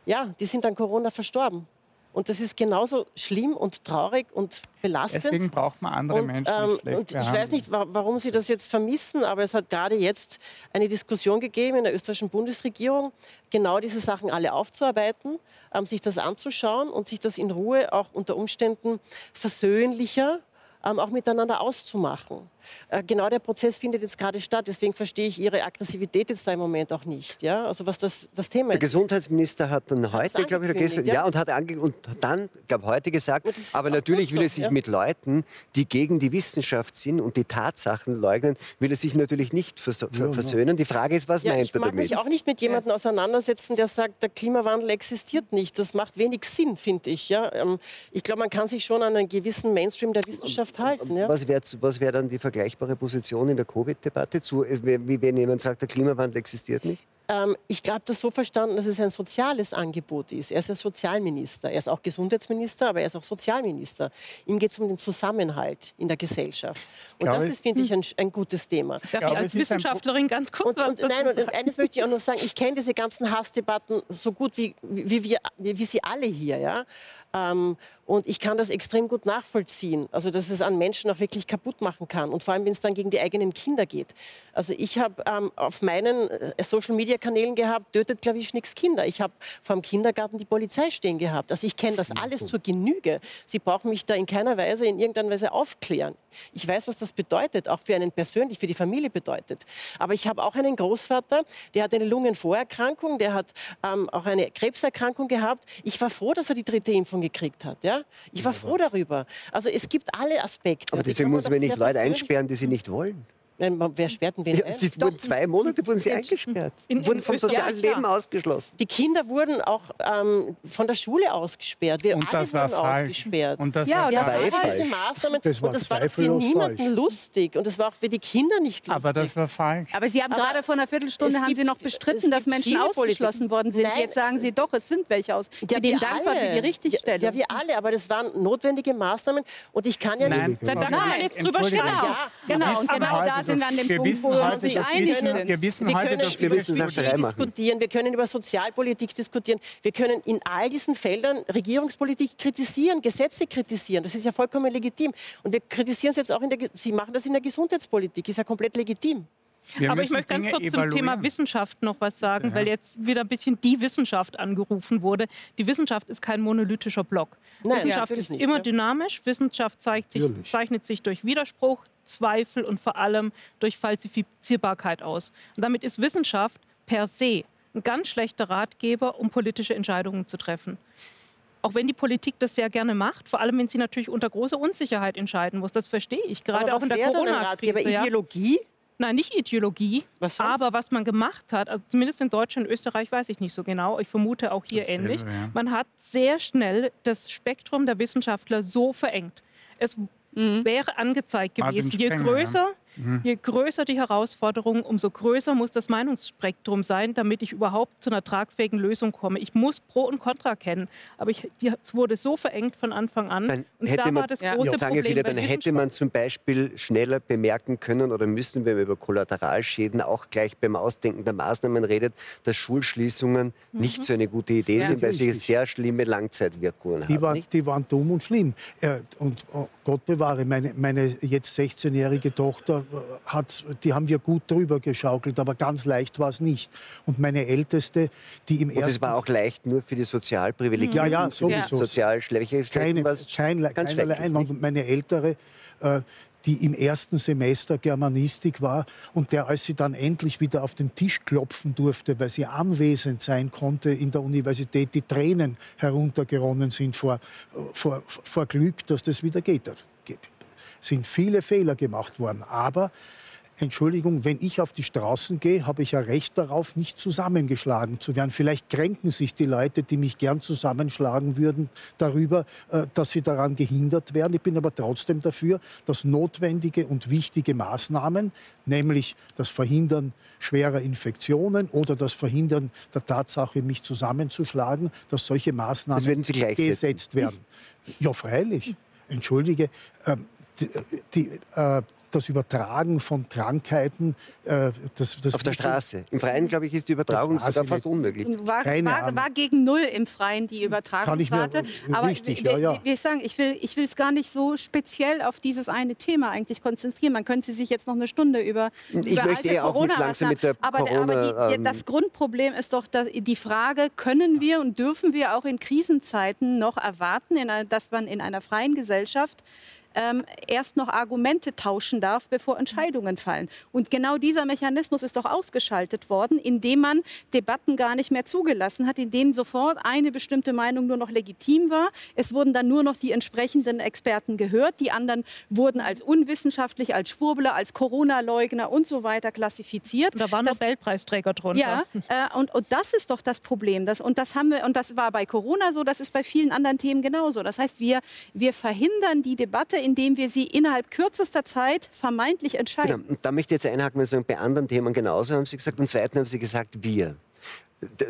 S6: Ja, die sind an Corona verstorben. Und das ist genauso schlimm und traurig und belastend.
S2: Deswegen braucht man andere und, Menschen.
S6: Ähm, und ich weiß nicht, warum Sie das jetzt vermissen, aber es hat gerade jetzt eine Diskussion gegeben in der österreichischen Bundesregierung, genau diese Sachen alle aufzuarbeiten, ähm, sich das anzuschauen und sich das in Ruhe auch unter Umständen versöhnlicher ähm, auch miteinander auszumachen. Äh, genau der Prozess findet jetzt gerade statt. Deswegen verstehe ich Ihre Aggressivität jetzt da im Moment auch nicht. Ja? Also was das, das Thema
S1: der ist. Der Gesundheitsminister hat dann heute, glaube ich, gestern, ja? ja, und hat ange und dann, glaube heute gesagt, aber natürlich will er sich ja? mit Leuten, die gegen die Wissenschaft sind und die Tatsachen leugnen, will er sich natürlich nicht vers ja, versöhnen. Die Frage ist, was meint er damit?
S6: Ich mag mich auch nicht mit jemandem auseinandersetzen, der sagt, der Klimawandel existiert nicht. Das macht wenig Sinn, finde ich. Ja? Ähm, ich glaube, man kann sich schon an einen gewissen Mainstream der Wissenschaft halten. Ja?
S1: Was wäre was wär dann die vergleichbare Position in der Covid-Debatte zu, wie wenn jemand sagt, der Klimawandel existiert nicht?
S6: Ähm, ich glaube, das so verstanden, dass es ein soziales Angebot ist. Er ist ja Sozialminister. Er ist auch Gesundheitsminister, aber er ist auch Sozialminister. Ihm geht es um den Zusammenhalt in der Gesellschaft. Und
S2: Glaube
S6: das
S2: ich-
S6: ist, finde ich, ein, ein gutes Thema.
S7: Darf
S2: glaube,
S7: ich als Wissenschaftlerin ganz kurz
S6: Und,
S7: was
S6: und, nein, und eines möchte ich auch noch sagen, ich kenne diese ganzen Hassdebatten so gut wie, wie, wir, wie, wie Sie alle hier. Ja? Ähm, und ich kann das extrem gut nachvollziehen, also dass es an Menschen auch wirklich kaputt machen kann. Und vor allem, wenn es dann gegen die eigenen Kinder geht. Also ich habe ähm, auf meinen äh, Social-Media-Kanälen gehabt, tötet Klavisch nichts Kinder. Ich habe vor dem Kindergarten die Polizei stehen gehabt. Also ich kenne das alles zur Genüge. Sie brauchen mich da in keiner Weise, in irgendeiner Weise aufklären. Ich weiß, was das bedeutet, auch für einen persönlich, für die Familie bedeutet. Aber ich habe auch einen Großvater, der hat eine Lungenvorerkrankung, der hat ähm, auch eine Krebserkrankung gehabt. Ich war froh, dass er die dritte Impfung gekriegt hat. Ja? Ich war froh darüber. Also es gibt alle Aspekte.
S1: Aber
S6: ich
S1: deswegen muss man nicht Leute einsperren, die sie nicht wollen.
S6: Nein, wer sperrt denn wen
S1: Ja,
S6: ein?
S1: sie wurden zwei Monate wurden sie eingesperrt.
S7: in- in
S1: wurden vom
S7: Österreich,
S1: sozialen
S7: ja.
S1: Leben ausgeschlossen.
S6: Die Kinder wurden auch ähm, von der Schule ausgesperrt. Wir
S2: Und
S6: alle
S2: das war
S6: wurden
S2: falsch.
S6: ausgesperrt.
S2: Und das
S5: Ja,
S2: war
S5: und das
S6: das
S5: war
S2: falsch.
S6: waren diese Maßnahmen.
S4: Das war
S6: und das war für niemanden
S4: falsch.
S6: lustig. Und das war auch für die Kinder nicht lustig.
S2: Aber das war falsch.
S5: Aber Sie haben
S6: Aber
S5: gerade vor einer Viertelstunde haben Sie noch
S6: es
S5: bestritten, dass Menschen ausgeschlossen worden sind.
S6: Nein.
S5: Jetzt sagen Sie doch, es sind welche aus. Ich
S6: Ja,
S5: bin Ihnen
S6: wir
S5: dankbar für
S6: alle.
S5: die Richtigstellung.
S6: Ja, wir alle, aber das waren notwendige Maßnahmen. Und ich kann ja
S2: Nein,
S6: nicht.
S7: Da, da kann man
S5: Nein,
S7: jetzt drüber streiten.
S5: Genau, genau. Und genau
S2: heute,
S5: da sind wir an dem
S2: wir
S5: Punkt,
S2: wissen
S5: wo wir
S2: heute,
S5: uns nicht
S2: dass
S5: einig
S2: wir-
S5: sind.
S2: Wir wissen
S6: Wir
S2: heute,
S6: können
S2: dass
S6: über
S1: machen.
S6: diskutieren, wir können über Sozialpolitik diskutieren, wir können in all diesen Feldern Regierungspolitik kritisieren, Gesetze kritisieren. Das ist ja vollkommen legitim. Und wir kritisieren es jetzt auch in der, Sie machen das in der Gesundheitspolitik, ist ja komplett legitim.
S2: Wir
S7: Aber ich möchte ganz
S2: Dinge
S7: kurz zum Thema
S2: evaluieren.
S7: Wissenschaft noch was sagen,
S2: Ja.
S7: weil jetzt wieder ein bisschen die Wissenschaft angerufen wurde. Die Wissenschaft ist kein monolithischer Block.
S6: Nein,
S7: Wissenschaft
S6: natürlich
S7: ist
S6: nicht,
S7: immer
S6: ja.
S7: dynamisch. Wissenschaft zeigt sich, zeichnet sich durch Widerspruch, Zweifel und vor allem durch Falsifizierbarkeit aus. Und damit ist Wissenschaft per se ein ganz schlechter Ratgeber, um politische Entscheidungen zu treffen. Auch wenn die Politik das sehr gerne macht, vor allem wenn sie natürlich unter großer Unsicherheit entscheiden muss. Das verstehe ich. Gerade
S6: Aber
S7: auch in der? Corona-Krise. Ja.
S6: Ideologie?
S7: Nein, nicht Ideologie,
S6: Was
S7: aber was man gemacht hat, also zumindest in Deutschland, Österreich weiß ich nicht so genau, ich vermute auch hier
S2: Dasselbe,
S7: ähnlich,
S2: ja.
S7: man hat sehr schnell das Spektrum der Wissenschaftler so verengt. Es wäre angezeigt gewesen, je
S2: Sprenger,
S7: größer, je größer die Herausforderung, umso größer muss das Meinungsspektrum sein, damit ich überhaupt zu einer tragfähigen Lösung komme. Ich muss Pro und Contra kennen, aber ich, die, es wurde so verengt von Anfang an.
S1: Dann
S7: und
S1: hätte
S7: da
S1: man-
S7: war das
S5: Ja.
S7: große
S1: ja
S7: Problem
S1: viele, dann hätte man zum Beispiel schneller bemerken können oder müssen, wenn man über Kollateralschäden auch gleich beim Ausdenken der Maßnahmen redet, dass Schulschließungen
S7: Mhm.
S1: nicht so eine gute Idee sind, weil sie sehr schlimme Langzeitwirkungen
S4: Die
S1: haben.
S4: waren, die waren dumm und schlimm. Äh, Und oh, Gott bewahre, meine, meine jetzt 16-jährige Tochter, hat, die haben wir gut drüber geschaukelt, aber ganz leicht war es nicht. Und meine Älteste, die im
S1: Und
S4: ersten...
S1: es war auch leicht nur für die sozial privilegierten,
S4: Ja, ja,
S1: die
S4: sowieso.
S1: sozial schwäche
S4: keine, kein,
S1: ganz
S4: keinerlei Einwand. Und meine Ältere, äh, die im ersten Semester Germanistik war und der, als sie dann endlich wieder auf den Tisch klopfen durfte, weil sie anwesend sein konnte in der Universität, die Tränen heruntergeronnen sind vor, vor, vor Glück, dass das wieder geht. Sind viele Fehler gemacht worden. Aber Entschuldigung, wenn ich auf die Straßen gehe, habe ich ja Recht darauf, nicht zusammengeschlagen zu werden. Vielleicht kränken sich die Leute, die mich gern zusammenschlagen würden, darüber, äh, dass sie daran gehindert werden. Ich bin aber trotzdem dafür, dass notwendige und wichtige Maßnahmen, nämlich das Verhindern schwerer Infektionen oder das Verhindern der Tatsache, mich zusammenzuschlagen, dass solche Maßnahmen gesetzt werden. Ja, freilich. Entschuldige. Die, die, äh, das Übertragen von Krankheiten, äh, das, das
S1: Auf der Straße. Im Freien, glaube ich, ist die Übertragung sogar
S4: ich
S1: fast unmöglich.
S5: War,
S4: Keine
S5: war, war gegen null im Freien die Übertragungsrate.
S4: Kann ich mir-
S5: Aber
S4: richtig, ja, ja.
S5: wir- wir sagen, ich will ich will es gar nicht so speziell auf dieses eine Thema eigentlich konzentrieren. Man könnte sich jetzt noch eine Stunde über,
S1: Ich
S5: über
S1: möchte
S5: alte
S1: auch mit
S5: Corona
S1: langsam mit der
S5: aber, aber
S1: Corona,
S5: die,
S1: ähm,
S5: das Grundproblem ist doch dass die Frage, können wir und dürfen wir auch in Krisenzeiten noch erwarten, in dass man in einer freien Gesellschaft ähm, erst noch Argumente tauschen darf, bevor Entscheidungen fallen. Und genau dieser Mechanismus ist doch ausgeschaltet worden, indem man Debatten gar nicht mehr zugelassen hat, indem sofort eine bestimmte Meinung nur noch legitim war. Es wurden dann nur noch die entsprechenden Experten gehört. Die anderen wurden als unwissenschaftlich, als Schwurbler, als Corona-Leugner und so weiter klassifiziert.
S7: Da waren
S5: Das-
S7: Nobelpreisträger drunter.
S5: ja, äh, und, und das ist doch das Problem. Das, und das haben wir, und das war bei Corona so, das ist bei vielen anderen Themen genauso. Das heißt, wir, wir verhindern die Debatte, indem wir sie innerhalb kürzester Zeit vermeintlich entscheiden.
S1: Genau. Da möchte ich jetzt einhaken, weil bei anderen Themen genauso haben Sie gesagt. Und zweitens haben Sie gesagt, wir.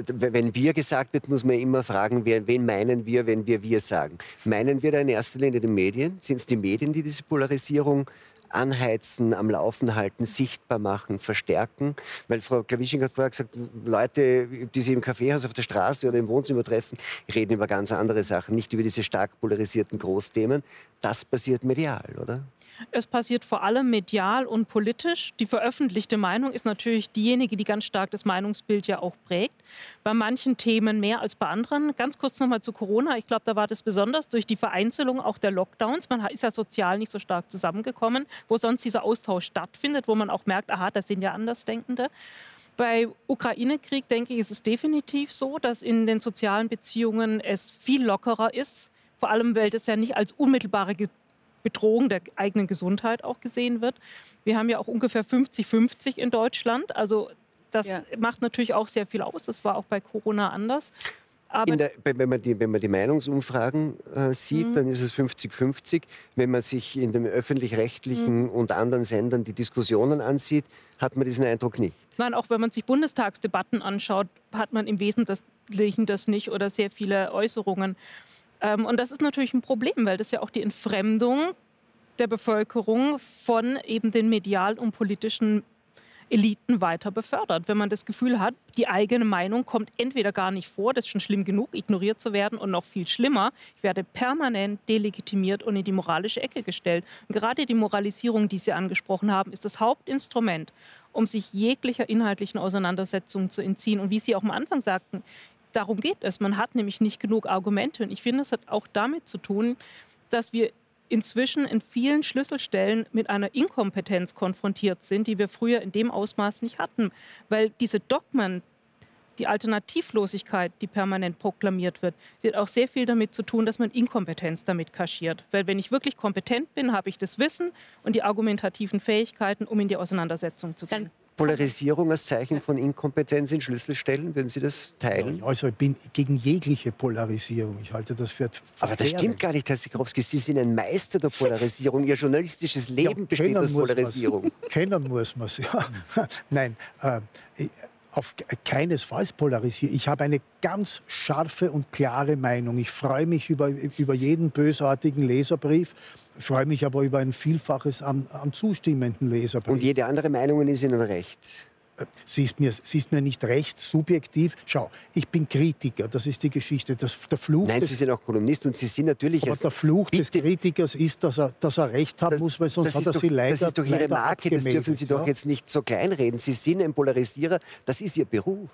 S1: Wenn wir gesagt wird, muss man immer fragen, wen meinen wir, wenn wir wir sagen. Meinen wir da in erster Linie die Medien? Sind es die Medien, die diese Polarisierung anheizen, am Laufen halten, sichtbar machen, verstärken. Weil Frau Klawisching hat vorher gesagt, Leute, die sie im Kaffeehaus auf der Straße oder im Wohnzimmer treffen, reden über ganz andere Sachen, nicht über diese stark polarisierten Großthemen. Das passiert medial, oder?
S7: Es passiert vor allem medial und politisch. Die veröffentlichte Meinung ist natürlich diejenige, die ganz stark das Meinungsbild ja auch prägt. Bei manchen Themen mehr als bei anderen. Ganz kurz nochmal zu Corona. Ich glaube, da war das besonders durch die Vereinzelung auch der Lockdowns. Man ist ja sozial nicht so stark zusammengekommen, wo sonst dieser Austausch stattfindet, wo man auch merkt, aha, das sind ja Andersdenkende. Bei Ukraine-Krieg, denke ich, ist es definitiv so, dass in den sozialen Beziehungen es viel lockerer ist. Vor allem, weil das ja nicht als unmittelbare Bedrohung der eigenen Gesundheit auch gesehen wird. Wir haben ja auch ungefähr 50-50 in Deutschland. Also das ja. macht natürlich auch sehr viel aus. Das war auch bei Corona anders.
S1: Der, wenn, man die, wenn, man die, Meinungsumfragen äh, sieht, mhm. dann ist es 50-50. Wenn man sich in den öffentlich-rechtlichen mhm. und anderen Sendern die Diskussionen ansieht, hat man diesen Eindruck nicht.
S7: Nein, auch wenn man sich Bundestagsdebatten anschaut, hat man im Wesentlichen das nicht oder sehr viele Äußerungen. Ähm, und das ist natürlich ein Problem, weil das ja auch die Entfremdung der Bevölkerung von eben den medialen und politischen Eliten weiter befördert. Wenn man das Gefühl hat, die eigene Meinung kommt entweder gar nicht vor, das ist schon schlimm genug, ignoriert zu werden und noch viel schlimmer, ich werde permanent delegitimiert und in die moralische Ecke gestellt. Und gerade die Moralisierung, die Sie angesprochen haben, ist das Hauptinstrument, um sich jeglicher inhaltlichen Auseinandersetzung zu entziehen. Und wie Sie auch am Anfang sagten, darum geht es. Man hat nämlich nicht genug Argumente. Und ich finde, es hat auch damit zu tun, dass wir inzwischen in vielen Schlüsselstellen mit einer Inkompetenz konfrontiert sind, die wir früher in dem Ausmaß nicht hatten. Weil diese Dogmen, die Alternativlosigkeit, die permanent proklamiert wird, die hat auch sehr viel damit zu tun, dass man Inkompetenz damit kaschiert. Weil wenn ich wirklich kompetent bin, habe ich das Wissen und die argumentativen Fähigkeiten, um in die Auseinandersetzung zu gehen.
S1: Polarisierung als Zeichen von Inkompetenz in Schlüsselstellen? Würden Sie das teilen?
S4: Also ich bin gegen jegliche Polarisierung. Ich halte das für
S1: Aber das stimmt gar nicht, Herr Sikorowski. Sie sind ein Meister der Polarisierung. Ihr journalistisches Leben ja, besteht aus Polarisierung. *laughs*
S4: Kennen muss man es, ja. *laughs* Nein, äh, auf keinesfalls polarisieren. Ich habe eine ganz scharfe und klare Meinung. Ich freue mich über, über jeden bösartigen Leserbrief, freue mich aber über ein Vielfaches an, an zustimmenden Leserbriefen.
S1: Und jede andere Meinung ist Ihnen recht?
S4: Sie ist, mir, sie ist mir nicht recht subjektiv. Schau, ich bin Kritiker, das ist die Geschichte. Das, der Fluch
S1: Nein, Sie sind auch Kolumnist und Sie sind natürlich...
S4: Aber der Fluch des Kritikers ist, dass er, dass er recht haben das, muss, weil sonst hat er doch, sie leider
S1: Das ist doch Ihre Marke, das dürfen Sie ja? doch jetzt nicht so kleinreden. Sie sind ein Polarisierer, das ist Ihr Beruf.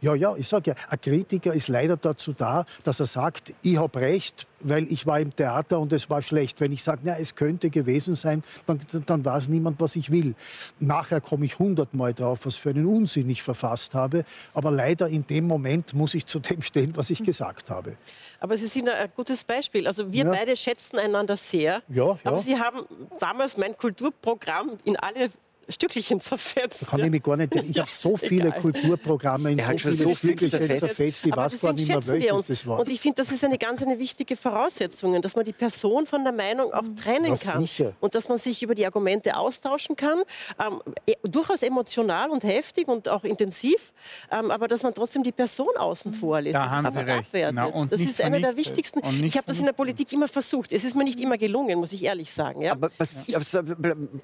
S4: Ja, ja, ich sage ja, ein Kritiker ist leider dazu da, dass er sagt, ich habe recht, weil ich war im Theater und es war schlecht. Wenn ich sage, na, es könnte gewesen sein, dann, dann weiß niemand, was ich will. Nachher komme ich hundertmal drauf, was für einen Unsinn ich verfasst habe. Aber leider in dem Moment muss ich zu dem stehen, was ich gesagt habe.
S6: Aber Sie sind ein gutes Beispiel. Also wir ja. beide schätzen einander sehr. Ja, ja. Aber Sie haben damals mein Kulturprogramm in alle Stückchen zerfetzt.
S4: Kann ich mich gar nicht. Ich *laughs* habe so viele Egal. Kulturprogramme in so viele so Stückchen zerfetzt, ich weiß gar nicht mehr, welches das war.
S6: Und ich finde, das ist eine ganz eine wichtige Voraussetzung, dass man die Person von der Meinung auch trennen ja, kann. Sicher. Und dass man sich über die Argumente austauschen kann. Ähm, e, durchaus emotional und heftig und auch intensiv, ähm, aber dass man trotzdem die Person außen vor lässt.
S2: Da haben Sie recht.
S6: Na, das ist einer der wichtigsten. Ich habe das in der Politik immer versucht. Es ist mir nicht immer gelungen, muss ich ehrlich sagen. Ja?
S5: Aber, was,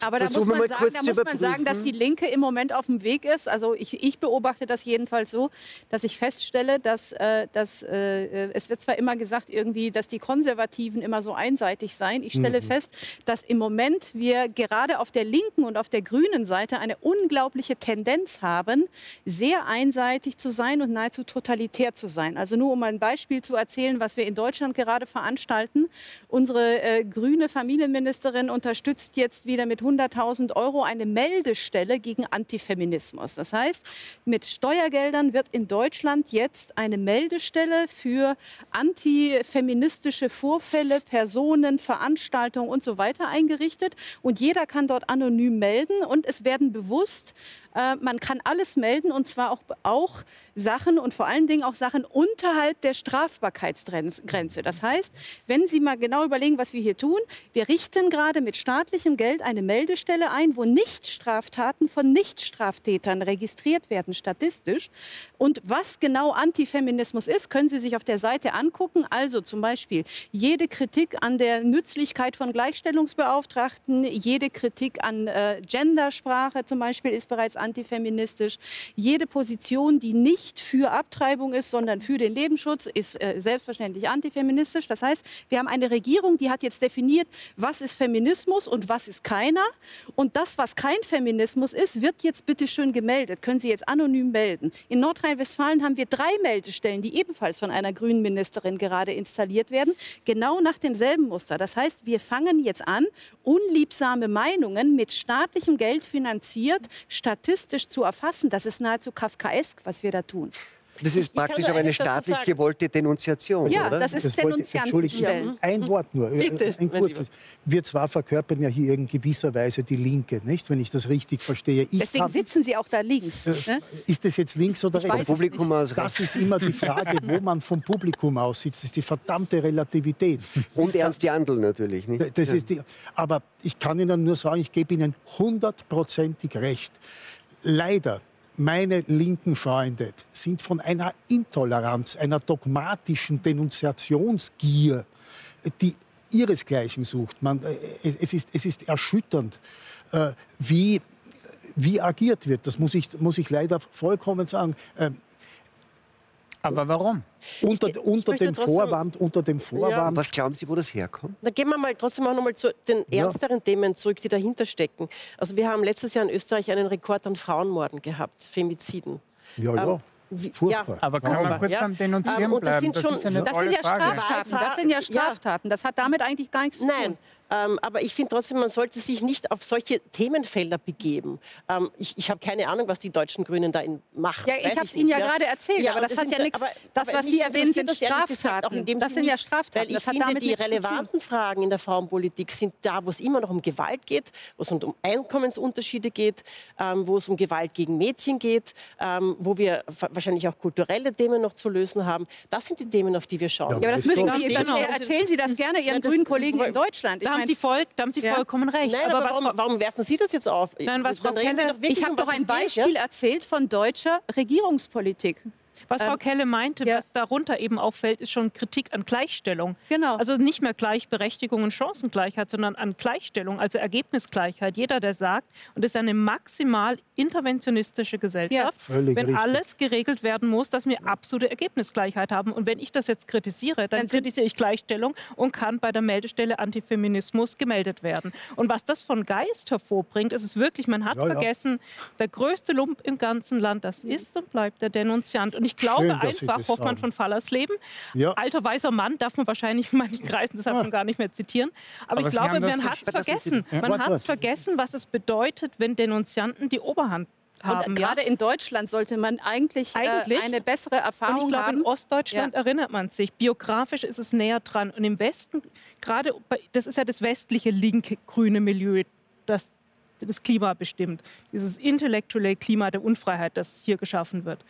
S5: aber da muss man sagen, da muss man man sagen, dass die Linke im Moment auf dem Weg ist. Also ich, ich beobachte das jedenfalls so, dass ich feststelle, dass, äh, dass äh, es wird zwar immer gesagt, irgendwie, dass die Konservativen immer so einseitig seien. Ich stelle mhm. fest, dass im Moment wir gerade auf der linken und auf der grünen Seite eine unglaubliche Tendenz haben, sehr einseitig zu sein und nahezu totalitär zu sein. Also nur um ein Beispiel zu erzählen, was wir in Deutschland gerade veranstalten. Unsere äh, grüne Familienministerin unterstützt jetzt wieder mit 100.000 Euro eine Meldung Meldestelle gegen Antifeminismus. Das heißt, mit Steuergeldern wird in Deutschland jetzt eine Meldestelle für antifeministische Vorfälle, Personen, Veranstaltungen und so weiter eingerichtet. Und jeder kann dort anonym melden und es werden bewusst Äh, man kann alles melden und zwar auch, auch Sachen und vor allen Dingen auch Sachen unterhalb der Strafbarkeitsgrenze. Das heißt, wenn Sie mal genau überlegen, was wir hier tun, wir richten gerade mit staatlichem Geld eine Meldestelle ein, wo Nichtstraftaten von Nichtstraftätern registriert werden, statistisch. Und was genau Antifeminismus ist, können Sie sich auf der Seite angucken. Also zum Beispiel jede Kritik an der Nützlichkeit von Gleichstellungsbeauftragten, jede Kritik an äh, Gendersprache zum Beispiel ist bereits antifeministisch. Jede Position, die nicht für Abtreibung ist, sondern für den Lebensschutz, ist äh, selbstverständlich antifeministisch. Das heißt, wir haben eine Regierung, die hat jetzt definiert, was ist Feminismus und was ist keiner. Und das, was kein Feminismus ist, wird jetzt bitte schön gemeldet. Können Sie jetzt anonym melden. In Nordrhein-Westfalen haben wir drei Meldestellen, die ebenfalls von einer grünen Ministerin gerade installiert werden, genau nach demselben Muster. Das heißt, wir fangen jetzt an, unliebsame Meinungen mit staatlichem Geld finanziert, statistisch zu erfassen. Das ist nahezu kafkaesk, was wir da tun.
S1: Das ist praktisch aber eine staatlich gewollte Denunziation,
S5: ja,
S1: oder?
S5: das ist
S4: Das wollte, Entschuldigung, ein Wort nur,
S6: Bitte,
S4: ein kurzes. Wir zwar verkörpern ja hier in gewisser Weise die Linke, nicht? Wenn ich das richtig verstehe. Ich
S5: Deswegen
S4: kann-
S5: sitzen Sie auch da links.
S4: Äh,
S5: ne?
S4: Ist das jetzt links oder rechts?
S1: Publikum aus
S4: Das ist immer die Frage, wo man vom Publikum aus sitzt. Das ist die verdammte Relativität.
S1: Und Ernst Jandl natürlich. Nicht?
S4: Das ist die, aber ich kann Ihnen nur sagen, ich gebe Ihnen hundertprozentig recht. Leider, meine linken Freunde sind von einer Intoleranz, einer dogmatischen Denunziationsgier, die ihresgleichen sucht. Man, äh, es, ist, es ist erschütternd, äh, wie, wie agiert wird. Das muss ich, muss ich leider vollkommen sagen. Ähm,
S2: Aber warum?
S4: unter,
S6: ich
S4: unter, dem Vorwand, unter dem Vorwand,
S1: Was glauben Sie, wo das herkommt?
S6: Da gehen wir mal trotzdem auch noch mal zu den
S4: Ja.
S6: ernsteren Themen zurück, die dahinter stecken. Also wir haben letztes Jahr in Österreich einen Rekord an Frauenmorden gehabt, Femiziden.
S4: ja, ja,
S6: Ähm, wie-
S4: furchtbar.
S2: Aber kann man kurz
S6: Ja,
S2: beim Denunzieren
S6: ähm, das
S2: bleiben?
S6: sind
S2: Das
S6: schon-
S5: sind ja
S2: Frage.
S5: Straftaten. Das sind ja
S6: Ja.
S5: Straftaten. Das hat damit eigentlich gar nichts zu tun.
S6: Nein, ähm, aber ich finde trotzdem, man sollte sich nicht auf solche Themenfelder begeben. Ähm, ich ich habe keine Ahnung, was die deutschen Grünen da in machen.
S5: Ja, ich habe es Ihnen ja gerade erzählt, aber
S6: und
S5: das hat ja nichts.
S6: aber-
S5: Das, was Sie erwähnen, sind
S6: das gesagt
S5: Straftaten.
S6: in dem
S5: Das sind ja Straftaten.
S6: Weil
S5: Das
S6: ich
S5: hat
S6: finde,
S5: damit
S6: die relevanten Fragen in der Frauenpolitik sind da, wo es immer noch um Gewalt geht, wo es um Einkommensunterschiede geht, ähm, wo es um Gewalt gegen Mädchen geht, ähm, wo wir wa- wahrscheinlich auch kulturelle Themen noch zu lösen haben. Das sind die Themen, auf die wir schauen.
S4: Ja,
S5: Ja, aber das
S4: Das
S5: müssen Sie, das,
S6: Genau.
S5: erzählen Sie das gerne Ihren
S6: das-
S5: grünen Kollegen in Deutschland. Ich
S7: haben Sie, voll, da haben Sie
S5: Ja.
S7: vollkommen recht.
S6: Nein, aber,
S7: was
S6: warum,
S7: Frau-
S6: warum werfen Sie das jetzt auf?
S7: Nein, was
S6: Dann
S7: Frau
S6: wir
S7: Keller-
S6: doch
S5: ich habe
S6: um,
S5: doch
S6: was
S5: ein
S6: es geht,
S5: Beispiel
S6: ja?
S5: erzählt von deutscher Regierungspolitik.
S7: Was Frau
S5: Ähm,
S7: Kelle meinte,
S5: ja.
S7: was darunter eben auffällt, ist schon Kritik an Gleichstellung.
S5: Genau.
S7: Also nicht mehr Gleichberechtigung und Chancengleichheit, sondern an Gleichstellung, also Ergebnisgleichheit. Jeder, der sagt, und das ist eine maximal interventionistische Gesellschaft,
S4: Völlig
S7: wenn
S4: richtig.
S7: alles geregelt werden muss, dass wir absolute Ergebnisgleichheit haben. Und wenn ich das jetzt kritisiere, dann,
S5: Dann
S7: kritisiere ich Gleichstellung und kann bei der Meldestelle Antifeminismus gemeldet werden. Und was das von Geist hervorbringt, ist es wirklich, man hat
S4: Ja, ja.
S7: vergessen, der größte Lump im ganzen Land, das ist und bleibt der Denunziant. Und ich glaube
S4: Schön,
S7: einfach,
S4: das
S7: Hoffmann
S4: sagen.
S7: von Fallersleben,
S4: Ja.
S7: alter weißer Mann, darf man wahrscheinlich in manchen Kreisen deshalb
S4: Ah.
S7: schon gar nicht mehr zitieren. Aber,
S2: Aber
S7: ich
S2: Sie
S7: glaube,
S2: haben das
S7: man hat es
S1: das
S7: vergessen.
S2: ja.
S7: Man hat es vergessen, was es bedeutet, wenn Denunzianten die Oberhand haben.
S5: Und
S7: ja?
S5: gerade in Deutschland sollte man eigentlich,
S7: Eigentlich.
S5: Äh, eine bessere
S7: Und ich
S5: Erfahrung
S7: glaube,
S5: haben.
S7: in Ostdeutschland erinnert man sich. Biografisch ist es näher dran. Und im Westen, gerade, das ist ja das westliche linke grüne Milieu, das das Klima bestimmt. Dieses intellektuelle Klima der Unfreiheit, das hier geschaffen wird.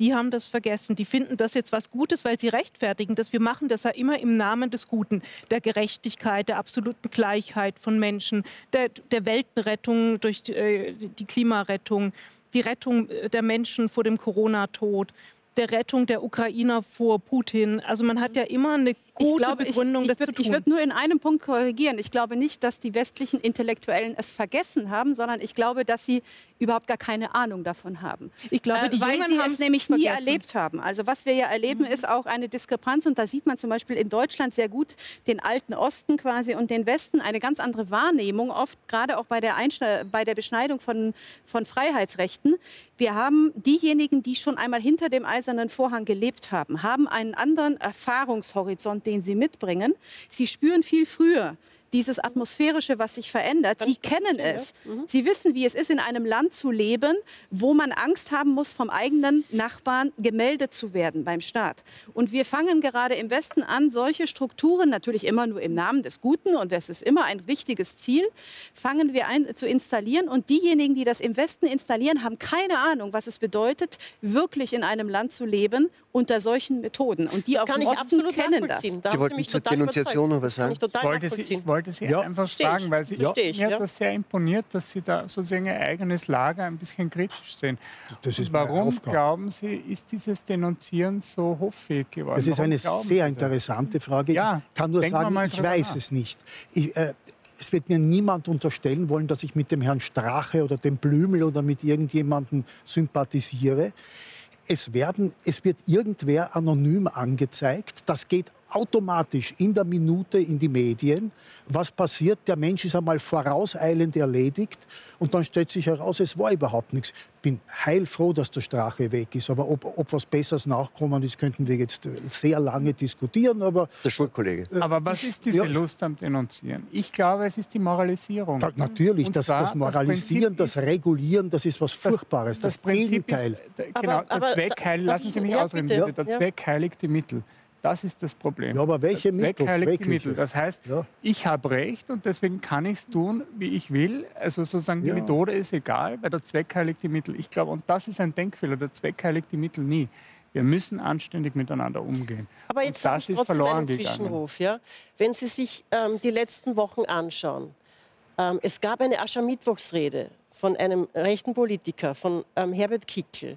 S7: Die haben das vergessen. Die finden das jetzt was Gutes, weil sie rechtfertigen das. Wir machen das ja immer im Namen des Guten, der Gerechtigkeit, der absoluten Gleichheit von Menschen, der, der Weltenrettung durch die, äh, die Klimarettung, die Rettung äh, der Menschen vor dem Corona-Tod, der Rettung der Ukrainer vor Putin. Also man hat ja immer eine gute
S5: ich glaube,
S7: Begründung,
S5: ich, ich
S7: das
S5: würd,
S7: zu
S5: Ich
S7: tun.
S5: würde nur in einem Punkt korrigieren. Ich glaube nicht, dass die westlichen Intellektuellen es vergessen haben, sondern ich glaube, dass sie überhaupt gar keine Ahnung davon haben.
S7: Ich glaube, die
S5: äh, weil
S7: Jungen
S5: sie es nämlich nie
S7: vergessen.
S5: erlebt haben. Also was wir ja erleben, ist auch eine Diskrepanz und da sieht man zum Beispiel in Deutschland sehr gut den alten Osten quasi und den Westen eine ganz andere Wahrnehmung, oft gerade auch bei der, Einschne bei der Beschneidung von, von Freiheitsrechten. Wir haben diejenigen, die schon einmal hinter dem eisernen Vorhang gelebt haben, haben einen anderen Erfahrungshorizont, den sie mitbringen. Sie spüren viel früher, dieses Atmosphärische, was sich verändert. Sie kennen es.
S6: Mhm.
S5: Sie wissen, wie es ist, in einem Land zu leben, wo man Angst haben muss, vom eigenen Nachbarn gemeldet zu werden beim Staat. Und wir fangen gerade im Westen an, solche Strukturen, natürlich immer nur im Namen des Guten, und das ist immer ein wichtiges Ziel, fangen wir ein zu installieren. Und diejenigen, die das im Westen installieren, haben keine Ahnung, was es bedeutet, wirklich in einem Land zu leben unter solchen Methoden. Und die
S6: Das
S5: auf
S6: kann
S5: dem Osten kennen das.
S1: Sie wollten
S6: mich
S1: zur Denunziation noch was sagen?
S6: ich
S2: wollte Sie, wollte Sie
S4: Ja.
S2: einfach
S6: Verstehe ich.
S2: fragen, weil Sie,
S4: Ja.
S6: Verstehe ich,
S2: mir
S6: ja.
S2: hat das sehr imponiert, dass Sie da sozusagen Ihr eigenes Lager ein bisschen kritisch sehen. Warum glauben Sie, ist dieses Denunzieren so hoffähig geworden?
S4: Das ist
S2: Warum
S4: eine sehr interessante Frage.
S2: Ja,
S4: ich kann nur sagen, ich weiß
S2: nach.
S4: es nicht. Ich, äh, es wird mir niemand unterstellen wollen, dass ich mit dem Herrn Strache oder dem Blümel oder mit irgendjemandem sympathisiere. Es, werden, es wird irgendwer anonym angezeigt. Das geht automatisch in der Minute in die Medien. Was passiert? Der Mensch ist einmal vorauseilend erledigt und dann stellt sich heraus, es war überhaupt nichts. Bin heilfroh, dass der Strache weg ist. Aber ob, ob was Besseres nachkommen ist, könnten wir jetzt sehr lange diskutieren. Aber
S1: Der Schulkollege.
S2: Aber was ist diese
S4: Ja.
S2: Lust am Denunzieren? Ich glaube, es ist die Moralisierung.
S4: da, natürlich,
S2: Und
S4: das,
S2: zwar,
S4: das Moralisieren, das,
S2: ist-
S4: Regulieren, das ist was Furchtbares. Das,
S2: Prinzip
S4: Gegenteil.
S2: Ist,
S6: Aber-
S2: genau,
S6: aber
S2: der Zweck heiligt, lassen
S6: ich-
S2: Sie mich
S6: ja,
S2: ausreden,
S6: bitte.
S2: Der. Zweck heiligt die Mittel. Das ist das Problem.
S4: Ja, aber welche Mittel?
S2: heiligt die
S4: Schreckliche.
S2: Mittel. Das heißt,
S4: Ja.
S2: ich habe Recht und deswegen kann ich es tun, wie ich will. Also sozusagen
S4: Ja.
S2: die Methode ist egal, weil der Zweck heiligt die Mittel. Ich glaube, und das ist ein Denkfehler, der Zweck heiligt die Mittel nie. Wir müssen anständig miteinander umgehen.
S6: Aber
S2: Und
S6: jetzt habe
S2: das
S6: ich
S2: ist verloren
S6: einen
S2: gegangen.
S6: Zwischenruf. Ja? Wenn Sie sich ähm, die letzten Wochen anschauen, ähm, es gab eine Aschermittwochsrede von einem rechten Politiker, von ähm, Herbert Kickl,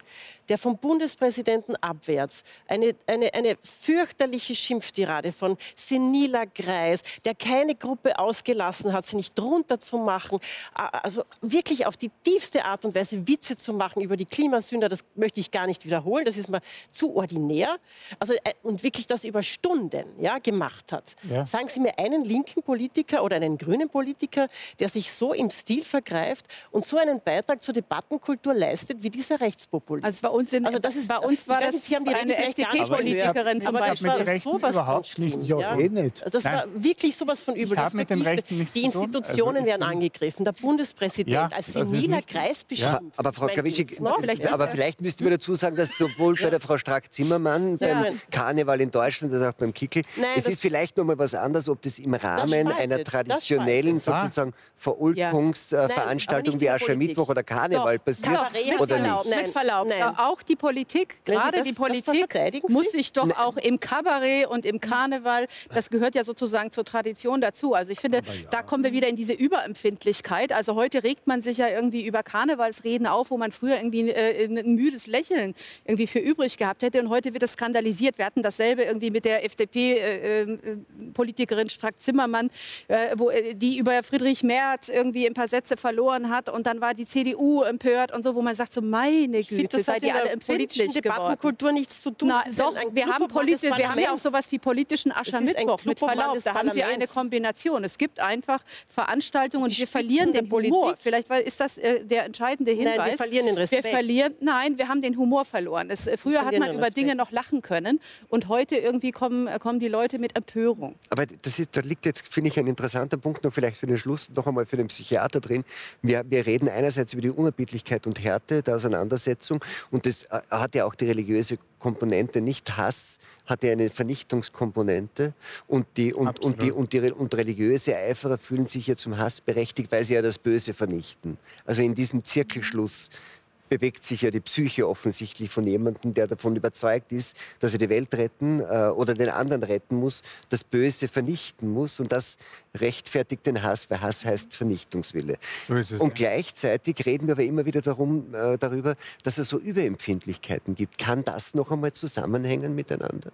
S6: der vom Bundespräsidenten abwärts eine, eine, eine fürchterliche Schimpftirade von seniler Greis, der keine Gruppe ausgelassen hat, sie nicht drunter zu machen, also wirklich auf die tiefste Art und Weise Witze zu machen über die Klimasünder, das möchte ich gar nicht wiederholen, das ist mir zu ordinär. Also, äh, und wirklich das über Stunden ja, gemacht hat.
S2: Ja.
S6: Sagen Sie mir einen linken Politiker oder einen grünen Politiker, der sich so im Stil vergreift und so einen Beitrag zur Debattenkultur leistet wie dieser Rechtspopulist.
S5: Also bei uns, sind,
S6: Also das ist-
S5: bei uns war das
S6: nicht, Sie haben die
S5: eine
S6: nicht
S5: FDP-Politikerin zum
S6: aber das
S5: Beispiel.
S6: war sowas
S2: überhaupt
S6: von schlimm,
S4: Ja, eh nicht.
S6: Das war wirklich sowas von übel. Das
S2: mit
S6: wirklich-
S2: Rechten nichts
S6: die
S2: tun.
S6: Institutionen
S2: Also
S6: werden angegriffen. Der Bundespräsident
S2: Ja,
S6: als seniler
S2: nicht-
S6: Kreis beschimpft.
S1: Aber, aber Frau Kawitschik.
S5: Vielleicht
S1: aber vielleicht müssten wir dazu sagen, dass sowohl bei der Frau Strack-Zimmermann, beim. Karneval in Deutschland, als auch beim Kickel, es ist vielleicht noch mal was anderes, ob das im Rahmen einer traditionellen sozusagen Verulkungsveranstaltung
S6: nicht
S1: wie
S6: in
S1: Aschermittwoch oder Karneval passiert
S5: mit
S1: oder
S5: Verlaub,
S1: nicht?
S6: Nein,
S5: mit Verlaub. Auch die Politik, gerade die Politik, muss sich doch
S1: Ne-
S5: auch im Kabarett und im Karneval, das gehört ja sozusagen zur Tradition dazu. Also ich finde, da kommen wir wieder in diese Überempfindlichkeit. Also heute regt man sich ja irgendwie über Karnevalsreden auf, wo man früher irgendwie äh, ein müdes Lächeln irgendwie für übrig gehabt hätte. Und heute wird das skandalisiert. Wir hatten dasselbe irgendwie mit der FDP-Politikerin Strack-Zimmermann, äh, wo, äh, die über Friedrich Merz irgendwie ein paar Sätze verloren hat. Und dann war die CDU empört und so, wo man sagt so, meine Güte,
S6: hat
S5: seid
S6: in
S5: ihr alle
S6: politischen
S5: geworden.
S6: Debattenkultur nichts zu tun.
S5: Na, doch, wir haben,
S6: Clubobmann des
S5: politi wir haben ja auch sowas wie politischen Aschermittwoch, mit Verlaub. Da haben Sie eine. Kombination. Es gibt einfach Veranstaltungen und
S6: Die
S5: wir verlieren den Humor.
S6: Politik.
S5: Vielleicht war- ist das äh, der entscheidende
S6: Nein, wir
S5: Hinweis.
S6: verlieren den Respekt.
S5: Wir verlieren, nein, wir haben den Humor verloren. Es, äh, früher hat man über
S6: Respekt.
S5: Dinge noch lachen können und heute irgendwie kommen, äh, kommen die Leute mit Empörung.
S1: Aber das ist, da liegt jetzt, finde ich, ein interessanter Punkt noch vielleicht für den Schluss, noch einmal für den Psychiater drin. Wir, wir reden einerseits über die Unerbittlichkeit und Härte der Auseinandersetzung und das äh, hat ja auch die religiöse Komponente, nicht Hass, hat ja eine Vernichtungskomponente und die, und, und, die, und, die, und religiöse Eiferer fühlen sich ja zum Hass berechtigt, weil sie ja das Böse vernichten. Also in diesem Zirkelschluss bewegt sich ja die Psyche offensichtlich von jemandem, der davon überzeugt ist, dass er die Welt retten äh, oder den anderen retten muss, das Böse vernichten muss. Und das rechtfertigt den Hass, weil Hass heißt Vernichtungswille.
S2: So es,
S1: und gleichzeitig reden wir aber immer wieder darum, äh, darüber, dass es so Überempfindlichkeiten gibt. Kann das noch einmal zusammenhängen miteinander?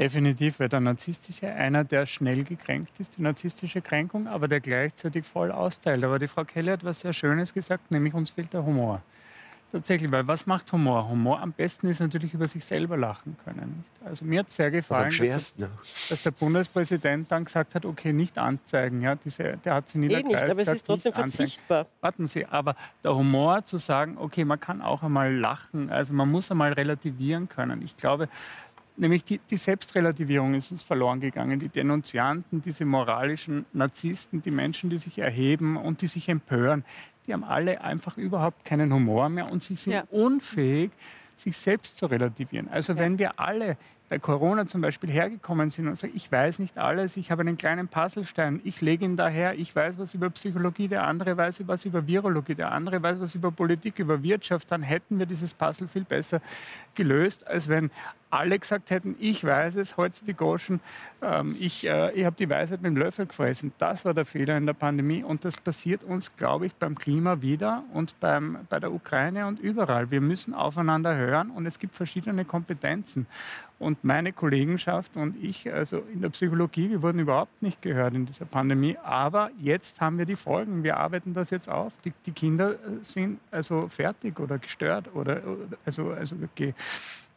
S2: Definitiv, weil der Narzisst ist ja einer, der schnell gekränkt ist, die narzisstische Kränkung, aber der gleichzeitig voll austeilt. Aber die Frau Kelly hat was sehr Schönes gesagt, nämlich uns fehlt der Humor. Tatsächlich, weil was macht Humor? Humor am besten ist natürlich über sich selber lachen können. Nicht? Also mir hat sehr gefallen, dass,
S1: schwersten.
S2: dass der Bundespräsident dann gesagt hat, okay, nicht anzeigen. Ja, diese, der hat sie
S6: Eh
S2: niedergreifend.
S6: nicht, aber es ist trotzdem
S2: nicht anzeigen.
S6: verzichtbar.
S2: Warten Sie, aber der Humor zu sagen, okay, man kann auch einmal lachen, also man muss einmal relativieren können. Ich glaube, Nämlich die, die, Selbstrelativierung ist uns verloren gegangen. Die Denunzianten, diese moralischen Narzissten, die Menschen, die sich erheben und die sich empören, die haben alle einfach überhaupt keinen Humor mehr und sie sind ja. unfähig, sich selbst zu relativieren. Also ja. wenn wir alle bei Corona zum Beispiel hergekommen sind und sagen, ich weiß nicht alles, ich habe einen kleinen Puzzlestein, ich lege ihn daher, ich weiß was über Psychologie, der andere weiß was über Virologie, der andere weiß was über Politik, über Wirtschaft, dann hätten wir dieses Puzzle viel besser gelöst, als wenn alle gesagt hätten, ich weiß es, heute die Goschen, ähm, ich, äh, ich habe die Weisheit mit dem Löffel gefressen. Das war der Fehler in der Pandemie und das passiert uns, glaube ich, beim Klima wieder und beim, bei der Ukraine und überall. Wir müssen aufeinander hören und es gibt verschiedene Kompetenzen. Und meine Kollegenschaft und ich, also in der Psychologie, wir wurden überhaupt nicht gehört in dieser Pandemie. Aber jetzt haben wir die Folgen. Wir arbeiten das jetzt auf. Die, die Kinder sind also fertig oder gestört oder, also, also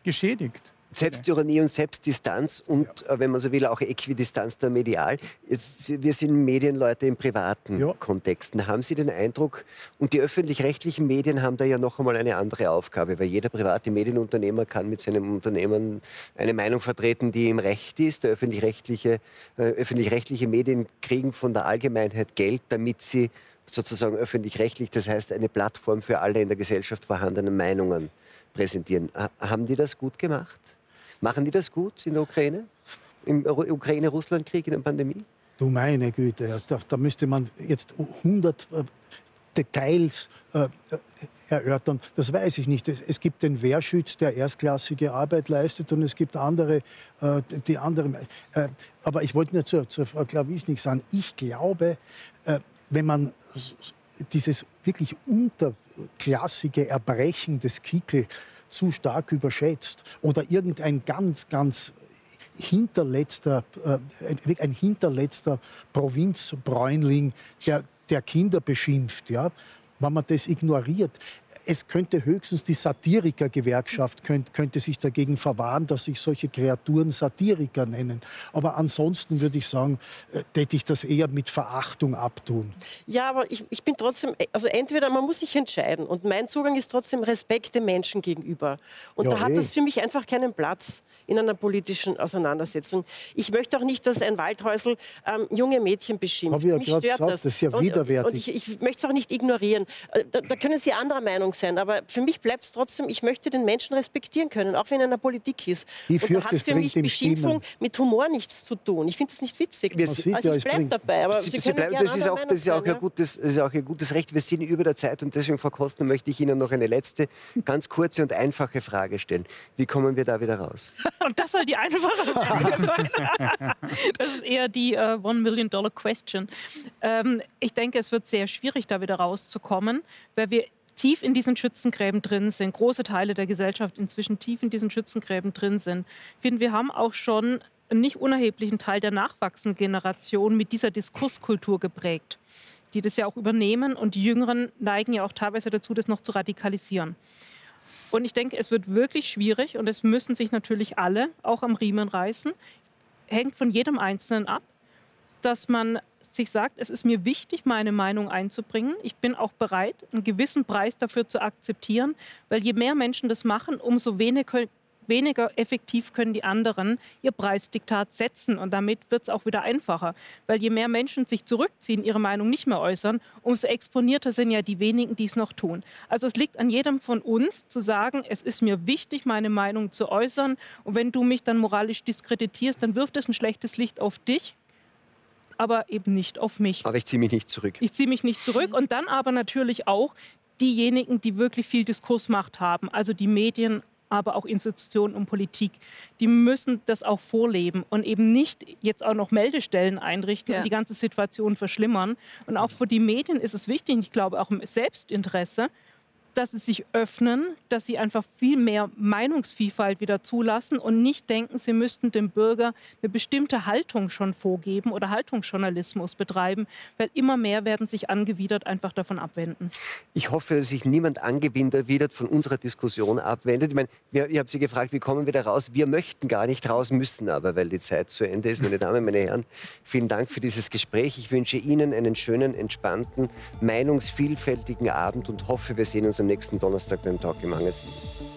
S2: geschädigt.
S1: Selbstironie und Selbstdistanz und, ja. Äh, wenn man so will, auch Äquidistanz der medial. Jetzt, wir sind Medienleute in privaten ja. Kontexten. Haben Sie den Eindruck, und die öffentlich-rechtlichen Medien haben da ja noch einmal eine andere Aufgabe, weil jeder private Medienunternehmer kann mit seinem Unternehmen eine Meinung vertreten, die ihm recht ist. Öffentlich-rechtliche, äh, öffentlich-rechtliche Medien kriegen von der Allgemeinheit Geld, damit sie sozusagen öffentlich-rechtlich, das heißt eine Plattform für alle in der Gesellschaft vorhandenen Meinungen präsentieren. Haben die das gut gemacht? Machen die das gut in der Ukraine? Im Ukraine-Russland-Krieg, in der Pandemie?
S4: Du meine Güte, da, da müsste man jetzt 100 äh, Details äh, erörtern. Das weiß ich nicht. Es, es, gibt den Wehrschütz, der erstklassige Arbeit leistet, und es gibt andere, äh, die andere. Äh, aber ich wollte nur zur, zur Frau Klawischnik sagen, ich glaube, äh, wenn man dieses wirklich unterklassige Erbrechen des Kickel zu stark überschätzt oder irgendein ganz, ganz hinterletzter, äh, ein hinterletzter Provinzbräunling, der, der Kinder beschimpft, ja, wenn man das ignoriert es könnte höchstens die Satirikergewerkschaft könnte, könnte sich dagegen verwahren, dass sich solche Kreaturen Satiriker nennen. Aber ansonsten würde ich sagen, äh, täte ich das eher mit Verachtung abtun.
S6: Ja, aber ich, ich bin trotzdem, also entweder man muss sich entscheiden und mein Zugang ist trotzdem Respekt dem Menschen gegenüber. Und ja, da hat hey. das für mich einfach keinen Platz in einer politischen Auseinandersetzung. Ich möchte auch nicht, dass ein Waldhäusl ähm, junge Mädchen beschimpft.
S4: Habe ich ja mich stört gesagt, das. das ist ja widerwärtig.
S6: Und, und ich, ich möchte es auch nicht ignorieren. Äh, da, da können Sie anderer Meinung Meinung sein. Aber für mich bleibt es trotzdem, ich möchte den Menschen respektieren können, auch wenn er in der Politik ist.
S4: Ich fürchte, und da hat für mich
S6: Beschimpfung Stimmen. mit Humor nichts zu tun. Ich finde das nicht witzig.
S1: Wir
S6: also ja, ich bleibe dabei. Aber Sie, Sie, Sie bleiben,
S1: das, ist auch, das, ist auch ein gutes, das ist auch ein gutes Recht. Wir sind über der Zeit und deswegen, Frau Kostner, möchte ich Ihnen noch eine letzte, ganz kurze und einfache Frage stellen. Wie kommen wir da wieder raus? *laughs*
S7: und das soll die einfache Frage sein. *laughs* das ist eher die uh, One Million Dollar Question. Ähm, ich denke, es wird sehr schwierig, da wieder rauszukommen, weil wir tief in diesen Schützengräben drin sind, große Teile der Gesellschaft inzwischen tief in diesen Schützengräben drin sind. Ich finde, wir haben auch schon einen nicht unerheblichen Teil der nachwachsenden Generation mit dieser Diskurskultur geprägt, die das ja auch übernehmen und die Jüngeren neigen ja auch teilweise dazu, das noch zu radikalisieren. Und ich denke, es wird wirklich schwierig und es müssen sich natürlich alle auch am Riemen reißen. Hängt von jedem Einzelnen ab, dass man sich sagt, es ist mir wichtig, meine Meinung einzubringen. Ich bin auch bereit, einen gewissen Preis dafür zu akzeptieren, weil je mehr Menschen das machen, umso weniger weniger effektiv können die anderen ihr Preisdiktat setzen. Und damit wird es auch wieder einfacher. Weil je mehr Menschen sich zurückziehen, ihre Meinung nicht mehr äußern, umso exponierter sind ja die wenigen, die es noch tun. Also es liegt an jedem von uns zu sagen, es ist mir wichtig, meine Meinung zu äußern. Und wenn du mich dann moralisch diskreditierst, dann wirft es ein schlechtes Licht auf dich aber eben nicht auf mich.
S1: Aber ich ziehe mich nicht zurück.
S7: Ich ziehe mich nicht zurück und dann aber natürlich auch diejenigen, die wirklich viel Diskursmacht haben, also die Medien, aber auch Institutionen und Politik, die müssen das auch vorleben und eben nicht jetzt auch noch Meldestellen einrichten ja. und die ganze Situation verschlimmern. Und auch für die Medien ist es wichtig, ich glaube auch im Selbstinteresse, dass sie sich öffnen, dass sie einfach viel mehr Meinungsvielfalt wieder zulassen und nicht denken, sie müssten dem Bürger eine bestimmte Haltung schon vorgeben oder Haltungsjournalismus betreiben, weil immer mehr werden sich angewidert einfach davon abwenden.
S1: Ich hoffe, dass sich niemand angewidert von unserer Diskussion abwendet. Ich meine, ich habe Sie gefragt, wie kommen wir da raus? Wir möchten gar nicht raus, müssen aber, weil die Zeit zu Ende ist. Meine Damen, meine Herren, vielen Dank für dieses Gespräch. Ich wünsche Ihnen einen schönen, entspannten, meinungsvielfältigen Abend und hoffe, wir sehen uns am nächsten Donnerstag beim Talk im 7.